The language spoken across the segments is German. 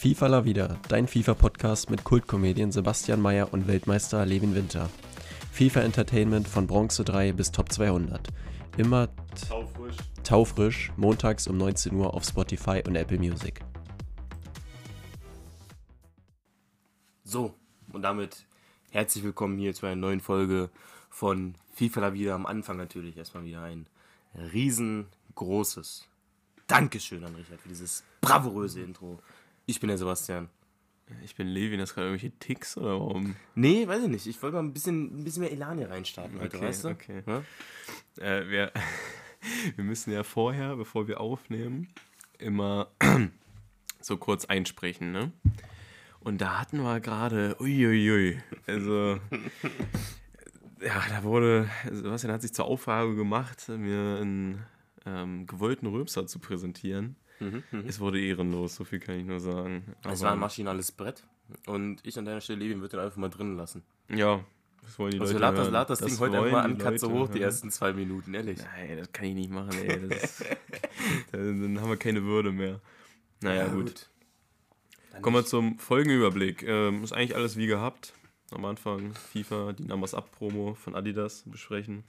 FIFA La Vida, dein FIFA-Podcast mit Kultkomedien Sebastian Mayer und Weltmeister Levin Winter. FIFA Entertainment von Bronze 3 bis Top 200. Immer Taufrisch. taufrisch, montags um 19 Uhr auf Spotify und Apple Music. So, und damit herzlich willkommen hier zu einer neuen Folge von FIFA La Vida. Am Anfang natürlich erstmal wieder ein riesengroßes Dankeschön an Richard für dieses bravouröse Intro. Ich bin der Sebastian. Ich bin Levin, das gerade irgendwelche Ticks oder warum? Nee, weiß ich nicht. Ich wollte mal ein bisschen, ein bisschen mehr Elan hier reinstarten heute, Okay, weißt du? okay. Ja? Äh, wir, wir müssen ja vorher, bevor wir aufnehmen, immer so kurz einsprechen, ne? Und da hatten wir gerade, uiuiui, also, ja, da wurde, Sebastian hat sich zur Aufgabe gemacht, mir einen ähm, gewollten Rülpser zu präsentieren. Es wurde ehrenlos, so viel kann ich nur sagen. Es Aber- war ein maschinales Brett. Und ich an deiner Stelle, Levin, würde den einfach mal drinnen lassen. Ja, das wollen die Also Leute lad das, lad das, Ding heute einfach die an, Katze Leute hoch, die ersten zwei Minuten, ehrlich. Nein, das kann ich nicht machen, ey. Das, dann, haben wir keine Würde mehr. Naja, gut. Dann Kommen wir zum Folgenüberblick. Ähm, ist eigentlich alles wie gehabt. Am Anfang FIFA, die Numbers Up Promo von Adidas besprechen.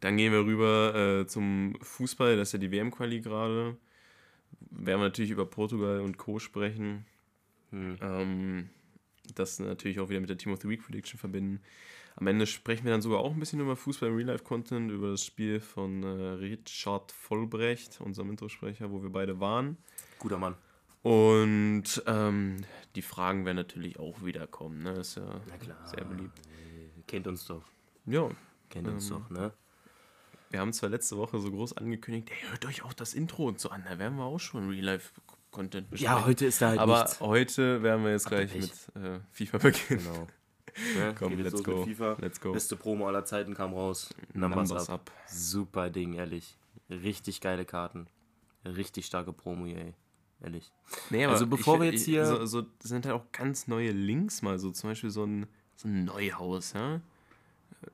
Dann gehen wir rüber äh, zum Fußball, das ist ja die WM-Quali gerade. Werden wir natürlich über Portugal und Co. sprechen. Hm. Ähm, das natürlich auch wieder mit der Team of the Week Prediction verbinden. Am Ende sprechen wir dann sogar auch ein bisschen über Fußball Real Life Content, über das Spiel von äh, Richard Vollbrecht, unserem Introsprecher, wo wir beide waren. Guter Mann. Und ähm, die Fragen werden natürlich auch wieder kommen. Ne? Ist ja sehr beliebt. Kennt uns doch. Ja, Kennt uns Ähm, doch, ne? Wir haben zwar letzte Woche so groß angekündigt, ey, hört euch auch das Intro und so an. Da werden wir auch schon Real Life Content besprechen. Ja, heute ist da halt Aber nichts. heute werden wir jetzt ihr gleich mit äh, FIFA beginnen. Genau. Ne? Komm, let's go. FIFA. Let's go. Beste Promo aller Zeiten kam raus. Numbers, Numbers up. up. Super Ding, ehrlich. Richtig geile Karten. Richtig starke Promo, ey. Ehrlich. Nee, Also bevor wir jetzt ich, hier- So, so sind halt auch ganz neue Links mal, so zum Beispiel so ein, so ein Neuhaus, ja.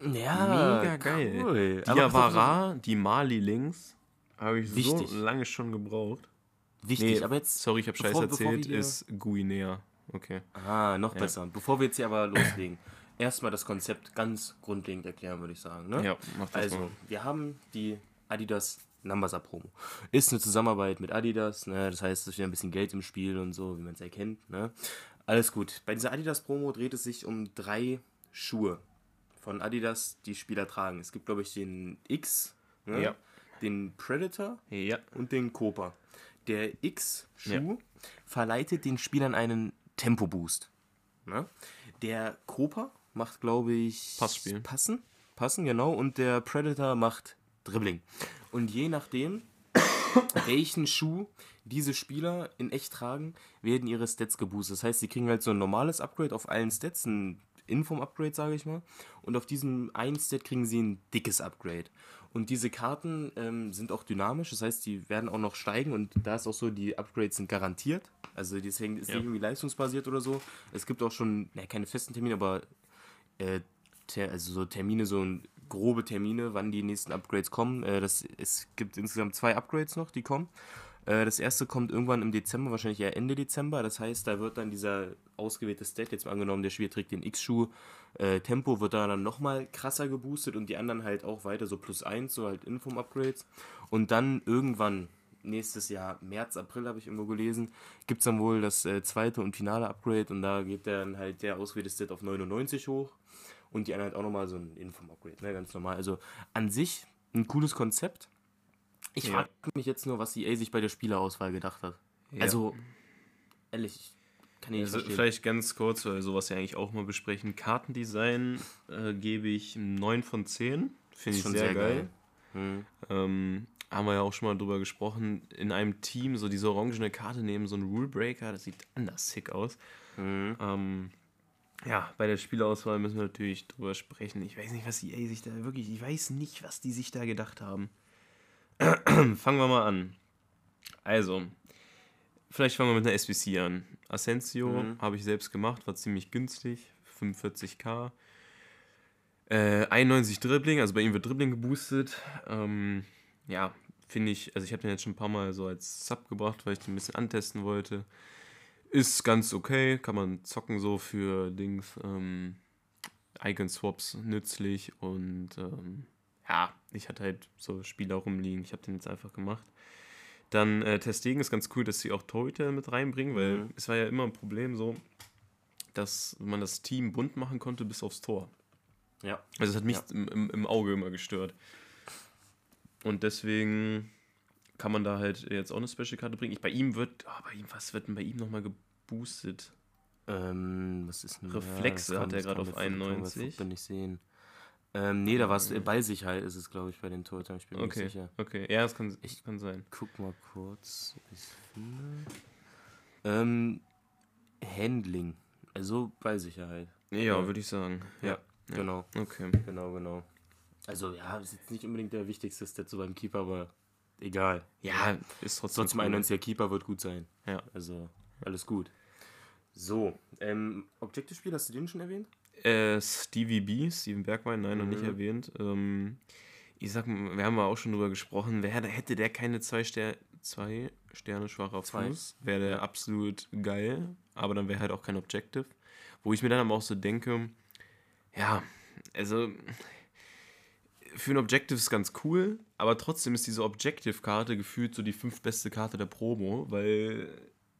Ja, Mega geil. Cool. Diawara, die Mali-Links, habe ich Wichtig. so lange schon gebraucht. Wichtig, Nee, aber jetzt. Sorry, ich habe Scheiß erzählt, ist Guinea. Okay. Ah, noch besser. Bevor wir jetzt hier aber loslegen, erstmal das Konzept ganz grundlegend erklären, würde ich sagen. Ne? Ja, mach das Also, mal. wir haben die Adidas Numbers Promo. Ist eine Zusammenarbeit mit Adidas, ne? das heißt, es ist wieder ein bisschen Geld im Spiel und so, wie man es erkennt. Ne? Alles gut. Bei dieser Adidas Promo dreht es sich um drei Schuhe von Adidas, die Spieler tragen. Es gibt, glaube ich, den X, ne? Ja. den Predator Ja. und den Copa. Der X-Schuh Ja. verleitet den Spielern einen Tempo-Boost. Ne? Der Copa macht, glaube ich, Passspiel. Passen. Passen, genau. Und der Predator macht Dribbling. Und je nachdem, welchen Schuh diese Spieler in echt tragen, werden ihre Stats geboostet. Das heißt, sie kriegen halt so ein normales Upgrade auf allen Stats, ein Inform-Upgrade, sage ich mal. Und auf diesem einen Stat kriegen sie ein dickes Upgrade. Und diese Karten ähm, sind auch dynamisch, das heißt, die werden auch noch steigen und da ist auch so, die Upgrades sind garantiert. Also deswegen ist Ja. irgendwie leistungsbasiert oder so. Es gibt auch schon, ja, keine festen Termine, aber äh, ter, also so Termine, so grobe Termine, wann die nächsten Upgrades kommen. Äh, das, es gibt insgesamt zwei Upgrades noch, die kommen. Äh, das erste kommt irgendwann im Dezember, wahrscheinlich eher Ende Dezember. Das heißt, da wird dann dieser ausgewählte Stat, jetzt mal angenommen, der Spieler trägt den X-Schuh, äh, Tempo wird da dann nochmal krasser geboostet und die anderen halt auch weiter, so plus eins, so halt Inform-Upgrades. Und dann irgendwann, nächstes Jahr, März, April habe ich irgendwo gelesen, gibt es dann wohl das äh, zweite und finale Upgrade und da geht dann halt der ausgewählte Stat auf 99 hoch und die anderen halt auch nochmal so ein Inform-Upgrade, ne, ganz normal. Also an sich ein cooles Konzept. Ich Ja. frage mich jetzt nur, was EA sich bei der Spielerauswahl gedacht hat. Ja. Also, ehrlich, ich kann ich nicht Also verstehen. vielleicht ganz kurz, weil wir sowas ja eigentlich auch mal besprechen. Kartendesign äh, gebe ich 9 von 10. Finde ich schon sehr, sehr geil. geil. Hm. Ähm, haben wir ja auch schon mal drüber gesprochen. In einem Team so diese orangene Karte nehmen, so ein Rule Breaker, das sieht anders sick aus. Hm. Ähm, ja, bei der Spielauswahl müssen wir natürlich drüber sprechen. Ich weiß nicht, was EA sich da wirklich, ich weiß nicht, was die sich da gedacht haben. fangen wir mal an. Also, vielleicht fangen wir mit einer SBC an. Asensio Mhm. habe ich selbst gemacht, war ziemlich günstig, 45k. Äh, 91 Dribbling, also bei ihm wird Dribbling geboostet. Ähm, ja, finde ich, also ich habe den jetzt schon ein paar Mal so als Sub gebracht, weil ich den ein bisschen antesten wollte. Ist ganz okay, kann man zocken so für Dings, ähm, Icon-Swaps nützlich und ähm, ja, ich hatte halt so Spieler rumliegen, ich habe den jetzt einfach gemacht. Dann äh, Testegen ist ganz cool, dass sie auch Torhüter mit reinbringen, weil Mhm. es war ja immer ein Problem so, dass man das Team bunt machen konnte bis aufs Tor. Ja. Also es hat mich Ja. im, im, im Auge immer gestört. Und deswegen kann man da halt jetzt auch eine Special-Karte bringen. Ich, bei ihm wird, oh, bei ihm, was wird denn bei ihm nochmal geboostet? Ähm, was ist denn Reflexe das hat er gerade kann auf man- kann man bei 91. Football nicht sehen. Ähm, nee, da war es Ballsicherheit ist es, glaube ich, bei den Torhütern. Ich bin mir Okay, nicht sicher. okay. Ja, das kann, Ich- kann sein. Guck mal kurz, ich finde. Ähm, Handling. Also Ballsicherheit. Ja, Ja. würde ich sagen. Ja. Ja, genau. Okay. Genau, genau. Also ja, ist jetzt nicht unbedingt der wichtigste Stat so beim Keeper, aber egal. Ja, ist trotzdem. Trotzdem cool. 91er Keeper wird gut sein. Ja. Also, alles gut. So, ähm, Objective-Spiel, hast du den schon erwähnt? Äh, Stevie B, Steven Bergwein, nein, noch nicht Mhm. erwähnt. Ähm, ich sag, mal, wir haben ja auch schon drüber gesprochen, wer, hätte der keine zwei, Ster zwei Sterne schwacher Zwei. Fuß, wäre der absolut geil, aber dann wäre halt auch kein Objective. Wo ich mir dann aber auch so denke, ja, also für ein Objective ist ganz cool, aber trotzdem ist diese Objective-Karte gefühlt so die fünf beste Karte der Promo, weil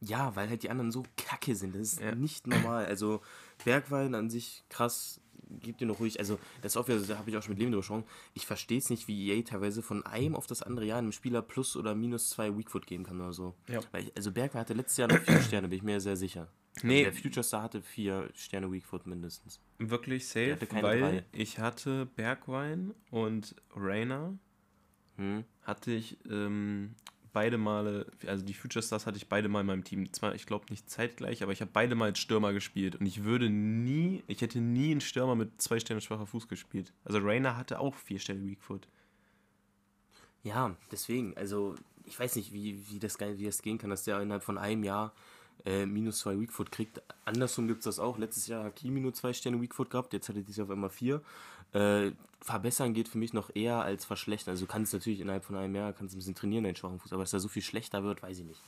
Ja, weil halt die anderen so kacke sind. Das ist Ja. nicht normal. Also, Bergwein an sich krass, gibt dir noch ruhig. Also, das ist auch wieder, da habe ich auch schon mit Leben drüber gesprochen. Ich verstehe es nicht, wie EA teilweise von einem auf das andere Jahr einem Spieler plus oder minus zwei Weakfoot geben kann oder so. Ja. Weil ich, also, Bergwein hatte letztes Jahr noch vier Sterne, bin ich mir sehr sicher. Nee. Also der Future Star hatte vier Sterne Weakfoot mindestens. wirklich safe, weil drei. ich hatte Bergwein und Rainer Hm? hatte ich ähm, beide Male, also die Future Stars hatte ich beide mal in meinem Team. Zwar, ich glaube nicht zeitgleich, aber ich habe beide mal als Stürmer gespielt. Und ich würde nie, ich hätte nie einen Stürmer mit zwei Sterne schwacher Fuß gespielt. Also Rainer hatte auch vier Sterne Weakfoot. Ja, deswegen, also ich weiß nicht, wie, wie, das, wie das gehen kann, dass der innerhalb von einem Jahr äh, minus zwei Weakfoot kriegt. Andersrum gibt es das auch. Letztes Jahr hat Kimi nur zwei Sterne Weakfoot gehabt, jetzt hat er dieses Jahr auf einmal vier. Äh, verbessern geht für mich noch eher als verschlechtern. Also du kannst natürlich innerhalb von einem Jahr kannst ein bisschen trainieren, deinen schwachen Fuß, aber dass er so viel schlechter wird, weiß ich nicht.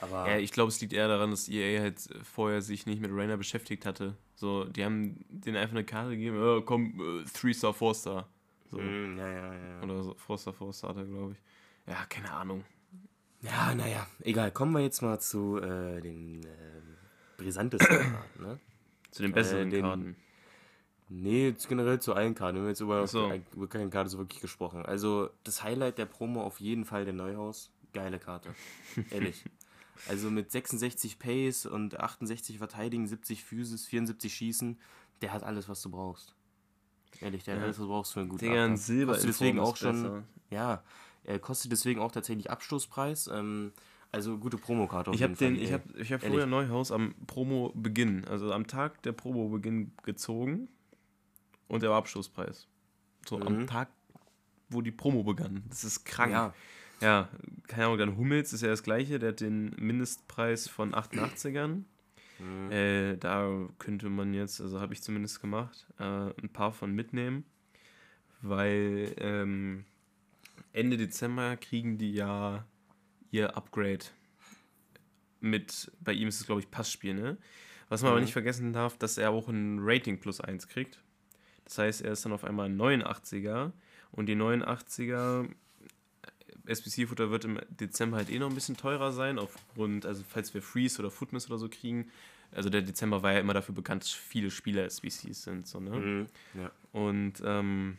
Aber Ja, ich glaube, es liegt eher daran, dass EA halt vorher sich nicht mit Rainer beschäftigt hatte. So, die haben denen einfach eine Karte gegeben, oh, komm, äh, Three Star, Four Star. So. Mm, ja, ja, ja. Oder so, Four Star, Four Star, glaube ich. Ja, keine Ahnung. Ja, naja, egal. Kommen wir jetzt mal zu äh, den äh, brisantesten Karten, ne? Zu den besseren Äh, den- Karten. Nee, jetzt generell zu allen Karten. Wir haben jetzt über, so. über keine Karte so wirklich gesprochen. Also das Highlight der Promo auf jeden Fall der Neuhaus. Geile Karte. Ehrlich. Also mit 66 Pace und 68 Verteidigen, 70 Physis, 74 Schießen, der hat alles, was du brauchst. Ehrlich, der hat Ja. alles, was du brauchst für einen guten Digga, ein. Silber Kostet deswegen auch ist schon, besser. ja, er kostet deswegen auch tatsächlich Abstoßpreis. Ähm, also gute Promokarte auf Ich habe jeden Fall. den, ich habe, ich habe Ehrlich. vorher Neuhaus am Promo-Beginn, also am Tag der Promo-Beginn gezogen und der war Abschlusspreis. So am Mhm. Tag, wo die Promo begann. Das ist krank. Ja, Ja, keine Ahnung, dann Hummels ist ja das gleiche, der hat den Mindestpreis von 88ern. Mhm. Äh, da könnte man jetzt, also habe ich zumindest gemacht, äh, ein paar von mitnehmen, weil ähm, Ende Dezember kriegen die ja ihr Upgrade mit, bei ihm ist es glaube ich Passspiel, ne? Was man aber Mhm. nicht vergessen darf, dass er auch ein Rating plus 1 kriegt. Das heißt, er ist dann auf einmal ein 89er und die 89er SBC-Futter wird im Dezember halt eh noch ein bisschen teurer sein, aufgrund, also falls wir Freeze oder Footmiss oder so kriegen. Also der Dezember war ja immer dafür bekannt, dass viele Spieler SBCs sind. So, ne? Mhm. ja. Und ähm,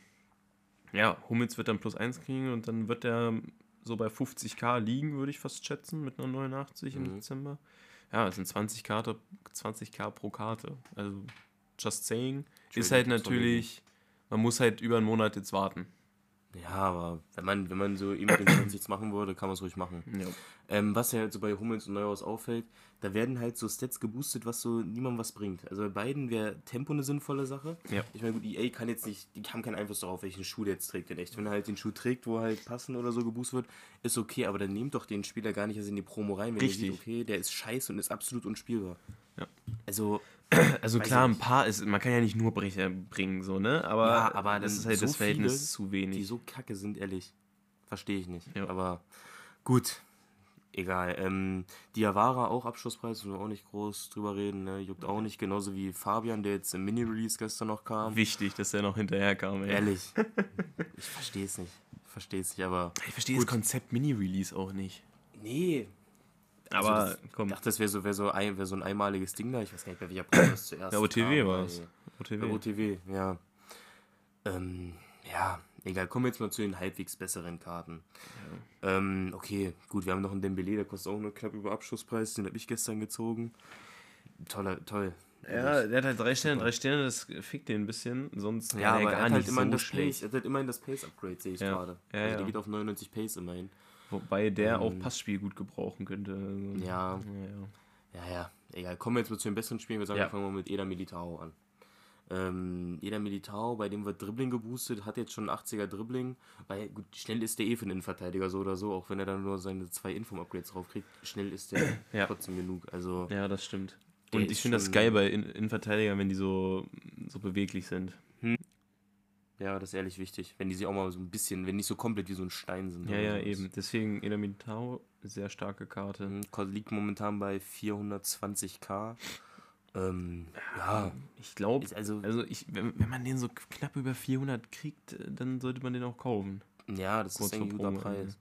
ja, Hummels wird dann plus 1 kriegen und dann wird er so bei 50k liegen, würde ich fast schätzen, mit einer 89 im Mhm. Dezember. Ja, es sind 20 Karte, 20k pro Karte. Also just saying. Ist halt natürlich, man muss halt über einen Monat jetzt warten. Ja, aber wenn man, wenn man so eben den 20 jetzt machen würde, kann man es ruhig machen. Ja. Ähm, was ja halt so bei Hummels und Neuhaus auffällt, da werden halt so Stats geboostet, was so niemandem was bringt. Also bei beiden wäre Tempo eine sinnvolle Sache. Ja. Ich meine, gut, EA kann jetzt nicht, die haben keinen Einfluss darauf, welchen Schuh der jetzt trägt. Denn echt, wenn er halt den Schuh trägt, wo halt passen oder so geboostet wird, ist okay, aber dann nehmt doch den Spieler gar nicht erst in die Promo rein, wenn Richtig. ihr seht, okay, der ist scheiße und ist absolut unspielbar. Ja. Also, Also Weiß klar, ein paar ist, man kann ja nicht nur Brecher bringen, so, ne? Aber, Ja, aber das ist halt so das Verhältnis viele, zu wenig. die so kacke sind, ehrlich. Verstehe ich nicht. Ja. Aber gut. egal. Ähm, Diawara auch Abschlusspreis, müssen wir auch nicht groß drüber reden, ne? juckt auch nicht, genauso wie Fabian, der jetzt im Mini-Release gestern noch kam. Wichtig, dass der noch hinterher kam, ey. Ehrlich. ich verstehe es nicht. Ich verstehe es nicht, aber. Ich verstehe das Konzept Mini-Release auch nicht. Nee. Aber Also das, komm, Ich dachte, das wäre so, wär so, ein, wär so ein einmaliges Ding da. Ich weiß gar nicht welcher Preis das zuerst ja, OTW war es. OTW. OTW, ja. Ähm, ja, egal. Kommen wir jetzt mal zu den halbwegs besseren Karten. Ähm, okay, gut, wir haben noch einen Dembele, der kostet auch nur knapp über Abschlusspreis. Den habe ich gestern gezogen. Toller, toll. Ja, der hat halt drei Sterne, drei Sterne, das fickt den ein bisschen. Sonst Ja, aber er hat halt so das Pace, er hat halt immerhin das Pace-Upgrade, sehe ich Ja. gerade. Ja, also ja. der geht auf 99 Pace immerhin. Wobei der auch Ähm, Passspiel gut gebrauchen könnte. Also, Ja. ja, ja. Ja, ja, egal. Kommen wir jetzt mal zu den besseren Spielen. Wir sagen, Ja. wir fangen mal mit Eda Militao an. Ähm, Eda Militao, bei dem wird Dribbling geboostet, hat jetzt schon ein 80er Dribbling. Weil, gut, schnell ist der eh für einen Innenverteidiger so oder so, auch wenn er dann nur seine zwei Inform-Upgrades draufkriegt. Schnell ist der Ja. trotzdem genug. Also, ja, das stimmt. Und ich finde das geil bei In- Innenverteidigern, wenn die so, so beweglich sind. Ja, das ist ehrlich wichtig. Wenn die sich auch mal so ein bisschen, wenn nicht so komplett wie so ein Stein sind. Ja, ja, sowas. eben. Deswegen Militao, sehr starke Karte. Mhm, Liegt momentan bei 420k. Ähm, ja, Ich glaube, also, also ich, wenn, wenn man den so knapp über 400 kriegt, äh, dann sollte man den auch kaufen. Ja, das Kurz ist ein guter Promo, Preis.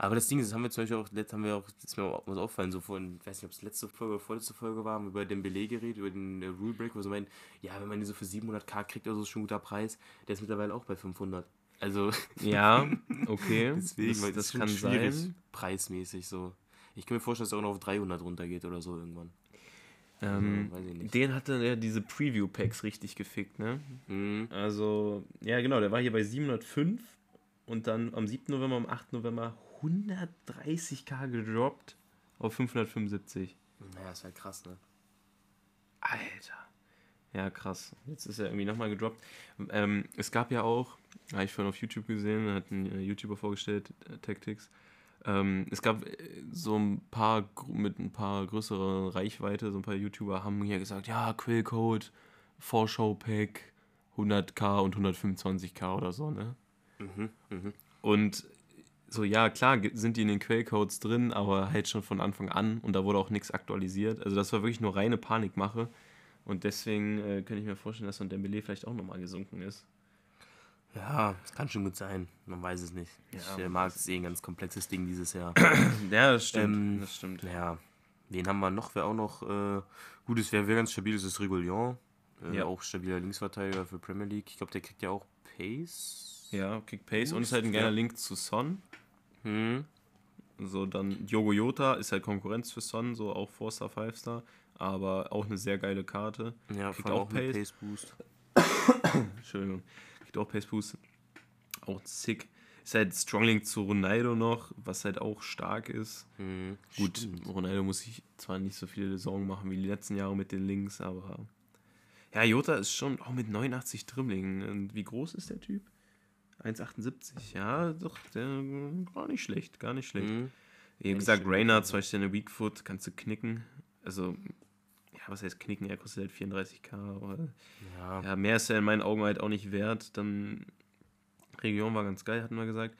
Aber das Ding ist, das haben wir zum Beispiel auch, letzt haben wir auch, das ist mir auch was auffallen, so vorhin, ich weiß nicht, ob es letzte Folge oder vorletzte Folge war, haben über den Beleg geredet, über den äh, Rule Break, wo sie meinen, ja, wenn man den so für 700k kriegt, also ist schon ein guter Preis, der ist mittlerweile auch bei 500. Also, Ja, okay. deswegen, weil das, das kann schwierig, sein. preismäßig so. Ich kann mir vorstellen, dass er auch noch auf 300 runtergeht oder so irgendwann. Ähm, weiß ich nicht. den hatte ja diese Preview-Packs richtig gefickt, ne? Mhm. Also, ja genau, der war hier bei 705 und dann am 7. November, am 8. November 130k gedroppt auf 575. Naja, ist halt krass, ne? Alter. Ja, krass. Jetzt ist er irgendwie nochmal gedroppt. Ähm, es gab ja auch, habe ich vorhin auf YouTube gesehen, hat ein äh, YouTuber vorgestellt, äh, Tactics. Ähm, es gab äh, so ein paar mit ein paar größerer Reichweite, so ein paar YouTuber haben hier gesagt, ja, Quillcode, Vorschau-Pack, 100k und 125k oder so, ne? Mhm, mhm. Und so, ja, klar sind die in den Quellcodes drin, aber halt schon von Anfang an und da wurde auch nichts aktualisiert. Also das war wirklich nur reine Panikmache. Und deswegen äh, könnte ich mir vorstellen, dass so ein Dembele vielleicht auch nochmal gesunken ist. Ja, das kann schon gut sein. Man weiß es nicht. Ja, ich äh, mag es eh ein ganz komplexes Ding dieses Jahr. Ja, das Ähm, das stimmt. Ja, wen haben wir noch? Wer auch noch äh, gut ist, wer, wer ganz stabil ist, ist Regulion. Äh, Ja. Auch stabiler Linksverteidiger für Premier League. Ich glaube, der kriegt ja auch Pace. Ja, Kick Pace und ist halt ein geiler Ja. Link zu Son. Hm. So, dann Diogo Jota ist halt Konkurrenz für Son, so auch 4-Star, 5-Star. Aber auch eine sehr geile Karte. Ja, Kriegt auch auch Pace. Pace Boost. Entschuldigung. Kriegt auch Pace Boost. Auch sick. Ist halt Stronglink zu Ronaldo noch, was halt auch stark ist. Hm. Gut, Stimmt. Ronaldo muss sich zwar nicht so viele Sorgen machen wie die letzten Jahre mit den Links, aber. Ja, Jota ist schon auch mit 89 Dribbling. Und wie groß ist der Typ? 1,78. Ja, doch, der, gar nicht schlecht, gar nicht schlecht. Hm. Wie gesagt, ja. zwei Sterne Weakfoot, kannst du knicken. Also, ja, was heißt knicken? Er kostet halt 34k. Aber Ja. ja, mehr ist er in meinen Augen halt auch nicht wert. Dann Region war ganz geil, hatten wir gesagt.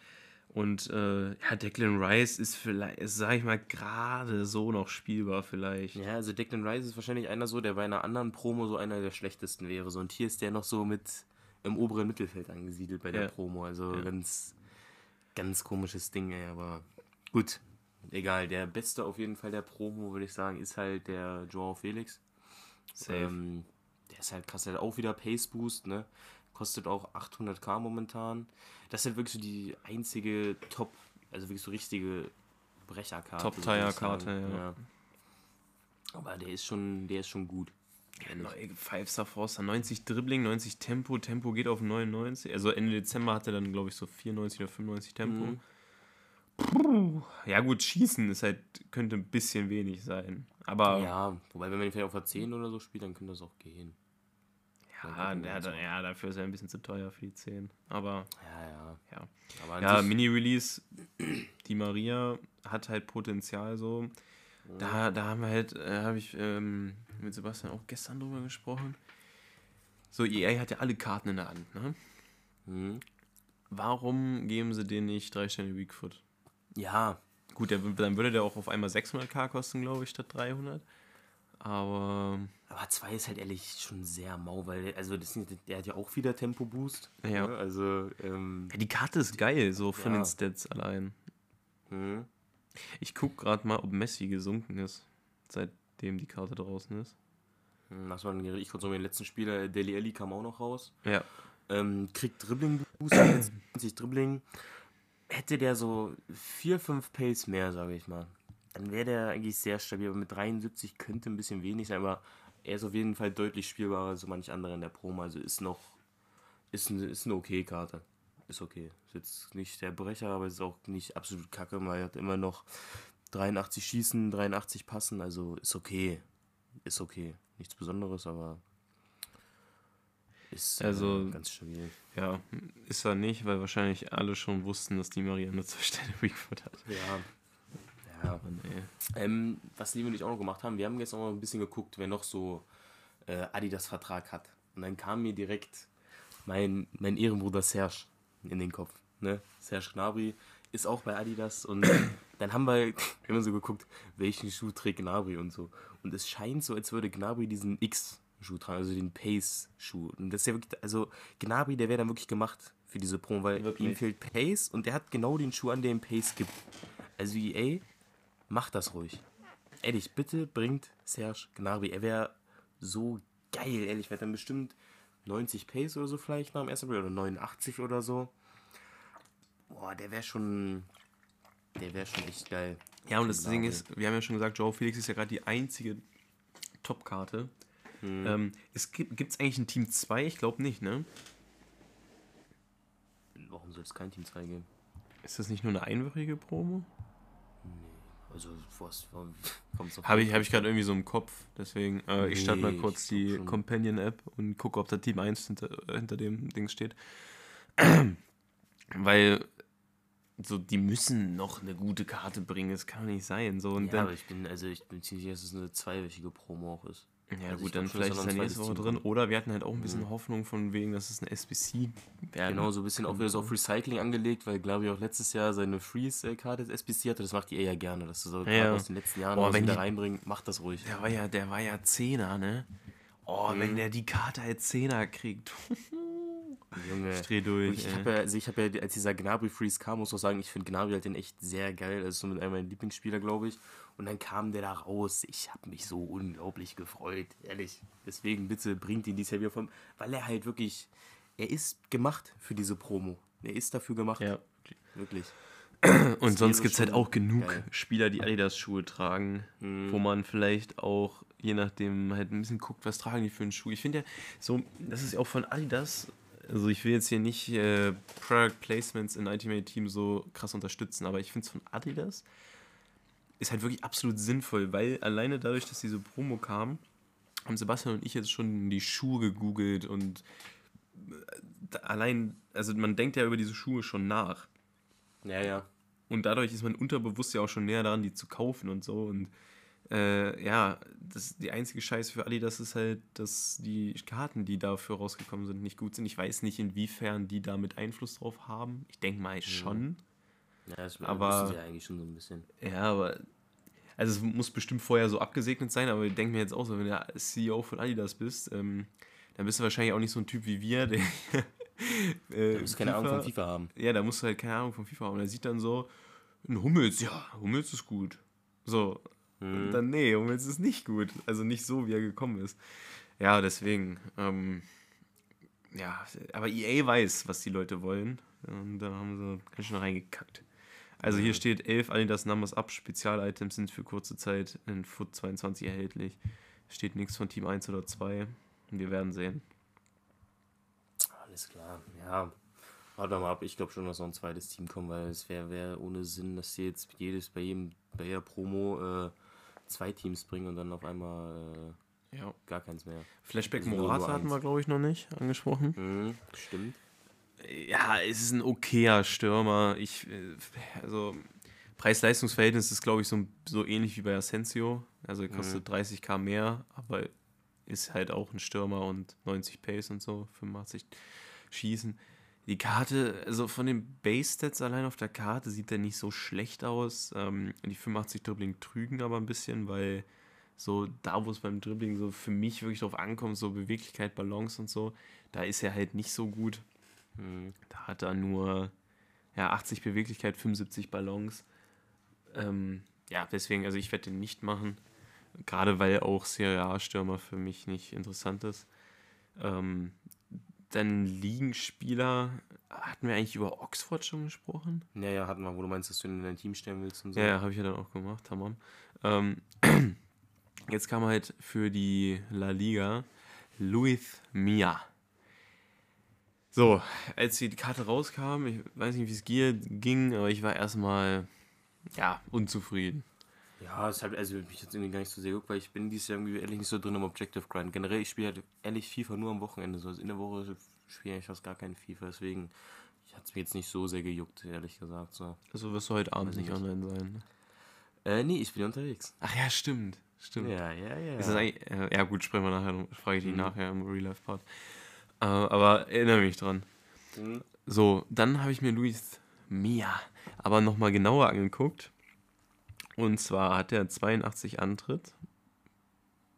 Und äh, ja, Declan Rice ist vielleicht, sag ich mal, gerade so noch spielbar vielleicht. ja, also Declan Rice ist wahrscheinlich einer so, der bei einer anderen Promo so einer der schlechtesten wäre. So, und hier ist der noch so mit im oberen Mittelfeld angesiedelt bei der Ja. Promo. Also Ja. ganz, ganz komisches Ding, ey, aber gut. Egal, der beste auf jeden Fall der Promo, würde ich sagen, ist halt der Joao Felix. Safe. Ähm, der ist halt krass, der hat auch wieder Pace Boost, ne? Kostet auch 800k momentan. Das ist halt wirklich so die einzige Top, also wirklich so richtige Brecherkarte. Top-Tier-Karte, sagen. ja. Aber der ist schon, der ist schon gut. Five-Star Forster, 90 Dribbling, 90 Tempo, Tempo geht auf 99. Also Ende Dezember hat er dann, glaube ich, so 94 oder 95 Tempo. Mhm. Ja, gut, schießen ist halt, könnte ein bisschen wenig sein. Aber Ja, wobei, wenn man ihn vielleicht auf der 10 oder so spielt, dann könnte das auch gehen. ja, der, der, ja, dafür ist er ein bisschen zu teuer für die 10. Aber Ja, ja. ja. Aber Ja, Mini-Release, die Maria hat halt Potenzial so. Da, da haben wir halt, äh, habe ich ähm, mit Sebastian auch gestern drüber gesprochen. So, EA hat ja alle Karten in der Hand, ne? Mhm. Warum geben sie denen nicht drei Sterne Weakfoot? Ja, Gut, der, dann würde der auch auf einmal 600k kosten, glaube ich, statt 300. Aber Aber 2 ist halt ehrlich schon sehr mau, weil also das, der hat ja auch wieder Tempo-Boost. Ja. ne? Also, ähm, ja, die Karte ist geil, so von Ja. den Stats allein. hm. Ich guck gerade mal, ob Messi gesunken ist, seitdem die Karte draußen ist. Hm, Was war denn, ich noch den letzten Spieler, Deli Alli kam auch noch raus. Ja. Ähm, kriegt Dribbling-Boost, jetzt 20 Dribbling. Hätte der so 4, 5 Pace mehr, sage ich mal, dann wäre der eigentlich sehr stabil. Aber mit 73 könnte ein bisschen wenig sein, aber er ist auf jeden Fall deutlich spielbarer als so manch andere in der Promo. Also ist noch, ist, ein, ist eine okay Karte. Ist okay. Ist jetzt nicht der Brecher, aber ist auch nicht absolut kacke. Man hat immer noch 83 schießen, 83 passen, also ist okay. Ist okay. Nichts Besonderes, aber ist Also- äh, ganz stabil. Ja, ist er nicht, weil wahrscheinlich alle schon wussten, dass die Marianne zur Stelle Weakfoot hat. Ja. Ja. Mann. Ähm, was Liebe und ich auch noch gemacht haben, wir haben jetzt auch noch ein bisschen geguckt, wer noch so äh, Adidas-Vertrag hat. Und dann kam mir direkt mein, mein Ehrenbruder Serge in den Kopf. Ne? Serge Gnabry ist auch bei Adidas und dann haben wir immer so geguckt, welchen Schuh trägt Gnabry und so. Und es scheint so, als würde Gnabry diesen X-Schuh tragen, also den Pace-Schuh. Und das ist ja wirklich, also Gnabry, der wäre dann wirklich gemacht für diese Promo, weil Wirklich? ihm fehlt Pace und der hat genau den Schuh an, der ihm Pace gibt. Also EA, macht das ruhig. Ehrlich, bitte bringt Serge Gnabry. Er wäre so geil, ehrlich. Wäre dann bestimmt 90 Pace oder so vielleicht nach dem ersten Spiel oder 89 oder so. Boah, der wäre schon. Der wäre schon echt geil. Ja, und das. Ding ist, wir haben ja schon gesagt, Joe Felix ist ja gerade die einzige Top-Karte. Ähm, es gibt es eigentlich ein Team 2? Ich glaube nicht, ne? Warum soll es kein Team 2 geben? Ist das nicht nur eine einwöchige Promo? Also, was kommt so Habe ich, hab ich gerade irgendwie so im Kopf. Deswegen, äh, ich starte mal Nee, kurz die. Companion-App und gucke, ob da Team 1 hinter, hinter dem Ding steht. Weil so, die müssen noch eine gute Karte bringen. Das kann doch nicht sein. So, und Ja, dann, aber ich bin, also ich bin ziemlich sicher, dass es eine zweiwöchige Promo auch ist. Ja, Also gut, dann vielleicht da ist ein nächste Woche drin. Oder wir hatten halt auch ein bisschen Hoffnung von wegen, dass es eine SBC wäre. Genau, so ein bisschen auch wieder so auf Recycling angelegt, weil glaube ich auch letztes Jahr seine Freeze-Karte des SBC hatte. Das macht die eher gerne, dass du so Ja. Aus den letzten Jahren Boah, wenn wieder die- reinbringen. Macht das ruhig. Der war ja, der war ja Zehner, ne? Oh, wenn der die Karte als Zehner kriegt. Junge. Ich dreh Und durch. ich ey. habe ja, also ich habe ja, als dieser Gnabry Freeze kam, muss ich auch sagen, ich finde Gnabry halt den echt sehr geil. Das ist so mit einem meiner Lieblingsspieler, glaube ich. Und dann kam der da raus. Ich habe mich so unglaublich gefreut, ehrlich. Deswegen bitte bringt ihn dieses Jahr wieder vom, weil er halt wirklich, er ist gemacht für diese Promo. Er ist dafür gemacht, ja. wirklich. Und sonst wäre gibt es halt auch genug geil. Spieler, die Adidas-Schuhe tragen, wo man vielleicht auch, je nachdem, halt ein bisschen guckt, was tragen die für einen Schuh. Ich finde ja, so, das ist ja auch von Adidas, also ich will jetzt hier nicht äh, Product Placements in Ultimate Team so krass unterstützen, aber ich finde es von Adidas ist halt wirklich absolut sinnvoll, weil alleine dadurch, dass diese Promo kam, haben Sebastian und ich jetzt schon die Schuhe gegoogelt und äh, allein, also man denkt ja über diese Schuhe schon nach. Ja, ja. Und dadurch ist man unterbewusst ja auch schon näher daran, die zu kaufen und so. Und äh, ja, das, die einzige Scheiße für Adidas ist halt, dass die Karten, die dafür rausgekommen sind, nicht gut sind. Ich weiß nicht, inwiefern die damit Einfluss drauf haben. Ich denke mal schon. Ja, das Aber- wissen sie ja eigentlich schon so ein bisschen. Ja, aber. Also es muss bestimmt vorher so abgesegnet sein, aber ich denke mir jetzt auch so, wenn du CEO von Adidas bist, ähm, dann bist du wahrscheinlich auch nicht so ein Typ wie wir, der. äh, Du musst keine Ahnung von FIFA haben. Ja, da musst du halt keine Ahnung von FIFA haben. Und er sieht dann so, ein Hummels, ja, Hummels ist gut. So. Und dann, nee, Hummels ist nicht gut. Also nicht so, wie er gekommen ist. Ja, deswegen. Ähm, ja, aber EA weiß, was die Leute wollen. Und da haben sie ganz schön reingekackt. Also hier steht 11 Adidas Numbers Up. Spezial-Items sind für kurze Zeit in Foot 22 erhältlich. Steht nichts von Team 1 oder 2. Und wir werden sehen. Alles klar, ja. Warte mal ab, ich glaube schon, dass noch ein zweites Team kommt, weil es wäre wär ohne Sinn, dass sie jetzt jedes bei jedem, bei jeder Promo äh, zwei Teams bringen und dann auf einmal äh, Ja. gar keins mehr. Flashback Morata hatten wir, glaube ich, noch nicht angesprochen. Mhm, stimmt. Ja, es ist ein okayer Stürmer. Ich, äh, also, Preis-Leistungs-Verhältnis ist, glaube ich, so, so ähnlich wie bei Asensio. Also, er kostet 30k mehr, aber ist halt auch ein Stürmer und 90 Pace und so, 85 Schießen. Die Karte, also von den Base-Stats allein auf der Karte sieht der nicht so schlecht aus. Ähm, die 85 Dribbling trügen aber ein bisschen, weil so da, wo es beim Dribbling so für mich wirklich drauf ankommt, so Beweglichkeit, Balance und so, da ist er halt nicht so gut. Mhm. Da hat er nur ja, 80 Beweglichkeit, 75 Balance. Ähm, ja, deswegen, also ich werde den nicht machen. Gerade weil auch Serie A-Stürmer für mich nicht interessant ist. Ähm, dann Ligenspieler. Hatten wir eigentlich über Oxford schon gesprochen? Ja, ja, hatten wir, wo du meinst, dass du ihn in dein Team stellen willst und so. Ja, ja habe ich ja dann auch gemacht, tamam. Ähm, jetzt kam halt für die La Liga Luis Mia. So, als die Karte rauskam, ich weiß nicht, wie es ging, aber ich war erstmal, ja, unzufrieden. Ja, es hat also mich jetzt irgendwie gar nicht so sehr geguckt, weil ich bin dieses Jahr irgendwie ehrlich nicht so drin im Objective Grind. Generell, ich spiele halt ehrlich FIFA nur am Wochenende. So also in der Woche spiele ich fast gar keinen FIFA, deswegen hat es mir jetzt nicht so sehr gejuckt, ehrlich gesagt. So. Also wirst du heute Abend nicht online sein. Ne? Äh, nee, ich bin unterwegs. Ach ja, stimmt. Stimmt. Ja, ja, ja. Ist das eigentlich, äh, ja gut, sprechen wir nachher, frage ich dich mhm. nachher im Real Life Part. Äh, aber erinnere mich dran. Mhm. So, dann habe ich mir Luis Mia aber nochmal genauer angeguckt. Und zwar hat er 82 Antritt.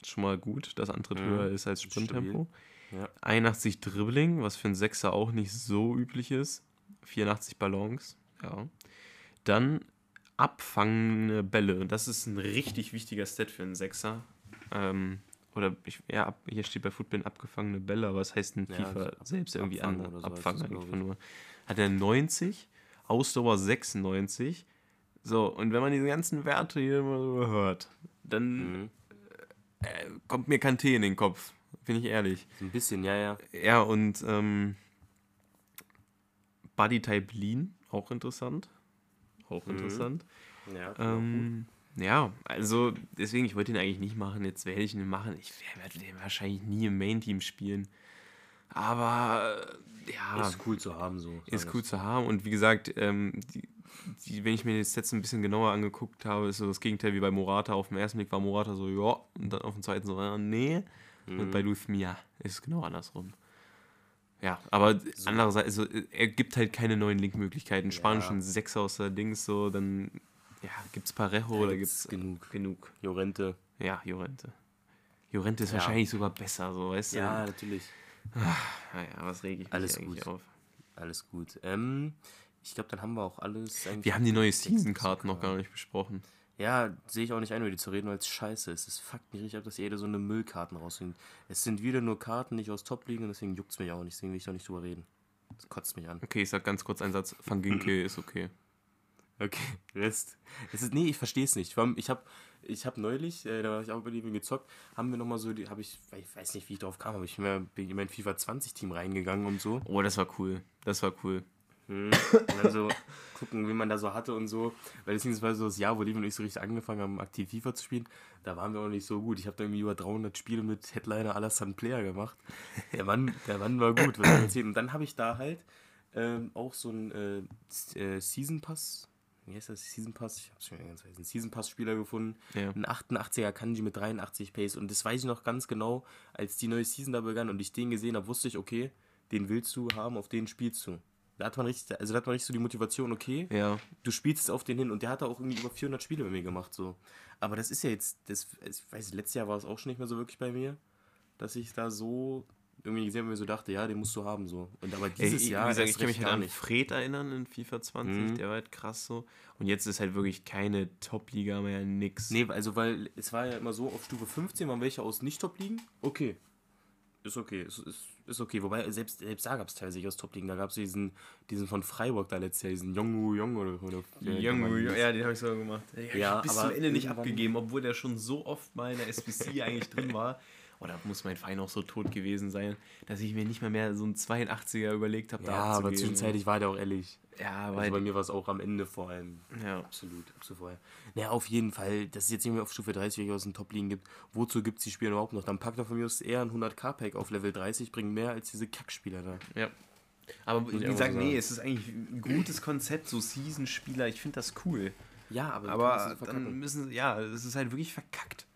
Schon mal gut, dass Antritt mhm. höher ist als Sprinttempo. Ja. 81 Dribbling, was für einen Sechser auch nicht so üblich ist. 84 Ballons, ja. Dann abfangene Bälle. Das ist ein richtig wichtiger Stat für einen Sechser. Ähm, oder ich, ja, hier steht bei Football abgefangene Bälle, aber es heißt in FIFA ja, selbst irgendwie anders. So Abfangen einfach nur. Hat er 90, Ausdauer 96. So, und wenn man diese ganzen Werte hier immer so hört, dann mhm. äh, kommt mir kein Tee in den Kopf. Bin ich ehrlich. Ein bisschen, ja, ja. Ja, und ähm, Bodytype Lean, auch interessant. Auch mhm. interessant. Ja, ähm, ja, also deswegen, ich wollte ihn eigentlich nicht machen. Jetzt werde ich ihn machen. Ich werde den wahrscheinlich nie im Main-Team spielen. Aber ja. Ist cool zu haben, so. Ist cool zu haben. Und wie gesagt, ähm, die, die, wenn ich mir das jetzt ein bisschen genauer angeguckt habe, ist so das Gegenteil wie bei Morata. Auf dem ersten Blick war Morata so, ja, und dann auf dem zweiten so, ja, nee. Mhm. Und bei Luthmia ist es genau andersrum. Ja, aber so. andererseits, also, er gibt halt keine neuen Linkmöglichkeiten. Spanischen ja. Sechser aus der Dings, so, dann ja, gibt es Parejo da oder gibt es genug. genug. Jorente. Ja, Jorente. Jorente ist ja. wahrscheinlich sogar besser, so, weißt du? Ja, natürlich. Ach, naja, was rege ich Alles gut. auf? Alles gut. Ähm, ich glaube, dann haben wir auch alles. Wir haben die neue Season-Karten noch gar nicht besprochen. Ja, sehe ich auch nicht ein, über die zu reden, weil es scheiße ist. Es fuckt mich richtig ab, dass jeder so eine Müllkarten rausfindet. Es sind wieder nur Karten, nicht aus Top liegen und deswegen juckt es mich auch nicht. Deswegen will ich auch nicht drüber reden. Das kotzt mich an. Okay, ich sag ganz kurz einen Satz. Van Ginkel ist okay. Okay, Rest. Es ist, nee, ich verstehe es nicht. Ich habe ich hab neulich, äh, da war ich auch bei dir gezockt, haben wir nochmal so, habe ich, ich weiß nicht, wie ich drauf kam, aber ich bin in mein FIFA 20 Team reingegangen und so. Oh, das war cool. Das war cool. Hm. Und dann so gucken, wie man da so hatte und so. Weil das war so das Jahr, wo Leben und ich so richtig angefangen haben, aktiv FIFA zu spielen. Da waren wir auch nicht so gut. Ich habe da irgendwie über 300 Spiele mit Headliner Alassane Player gemacht. Der Mann, der Mann war gut. und dann habe ich da halt ähm, auch so einen äh, äh, Season Pass wie heißt das, Season Pass? Ich hab's schon ganz vergessen. Season Pass Spieler gefunden. Ja. Ein 88er Kanji mit 83 Pace. Und das weiß ich noch ganz genau, als die neue Season da begann und ich den gesehen habe, wusste ich, okay, den willst du haben, auf den spielst du. Da hat man richtig, also da hat man richtig so die Motivation, okay, ja. du spielst es auf den hin und der hat da auch irgendwie über 400 Spiele bei mir gemacht, so. Aber das ist ja jetzt, das, ich weiß, letztes Jahr war es auch schon nicht mehr so wirklich bei mir, dass ich da so irgendwie gesehen, wo ich so dachte, ja, den musst du haben so. Und aber dieses Ey, Jahr, gesagt, ich kann mich halt an Fred erinnern in FIFA 20, mhm. der war halt krass so. Und jetzt ist halt wirklich keine Top-Liga mehr, nix. Nee, also weil es war ja immer so, auf Stufe 15 waren welche aus Nicht-Top-Ligen, okay. Ist okay, ist, ist, ist okay. Wobei, selbst, selbst da gab es teilweise aus Top-Ligen. Da gab es diesen, diesen von Freiburg da letztes Jahr, diesen Yongwu Yong oder, oder Yong, ja, den habe ich so gemacht. Den ja, bis zum Ende nicht abgegeben, obwohl der schon so oft mal in der SBC eigentlich drin war oder muss mein Verein auch so tot gewesen sein, dass ich mir nicht mal mehr so einen 82er überlegt habe. Ja, aber zwischenzeitlich war der auch ehrlich. Ja, weil also bei mir war es auch am Ende vor allem. Ja. Absolut, absolut vorher. Naja, auf jeden Fall, dass es jetzt irgendwie auf Stufe 30 welche aus den Top-Ligen gibt. Wozu gibt es die Spiele überhaupt noch? Dann packt er von mir aus eher ein 100k-Pack auf Level 30, bringt mehr als diese Kackspieler da. Ja. Aber wie gesagt, nee, es ist eigentlich ein gutes Konzept, so Season-Spieler, ich finde das cool. Ja, aber, aber dann müssen, ja, es ist halt wirklich verkackt.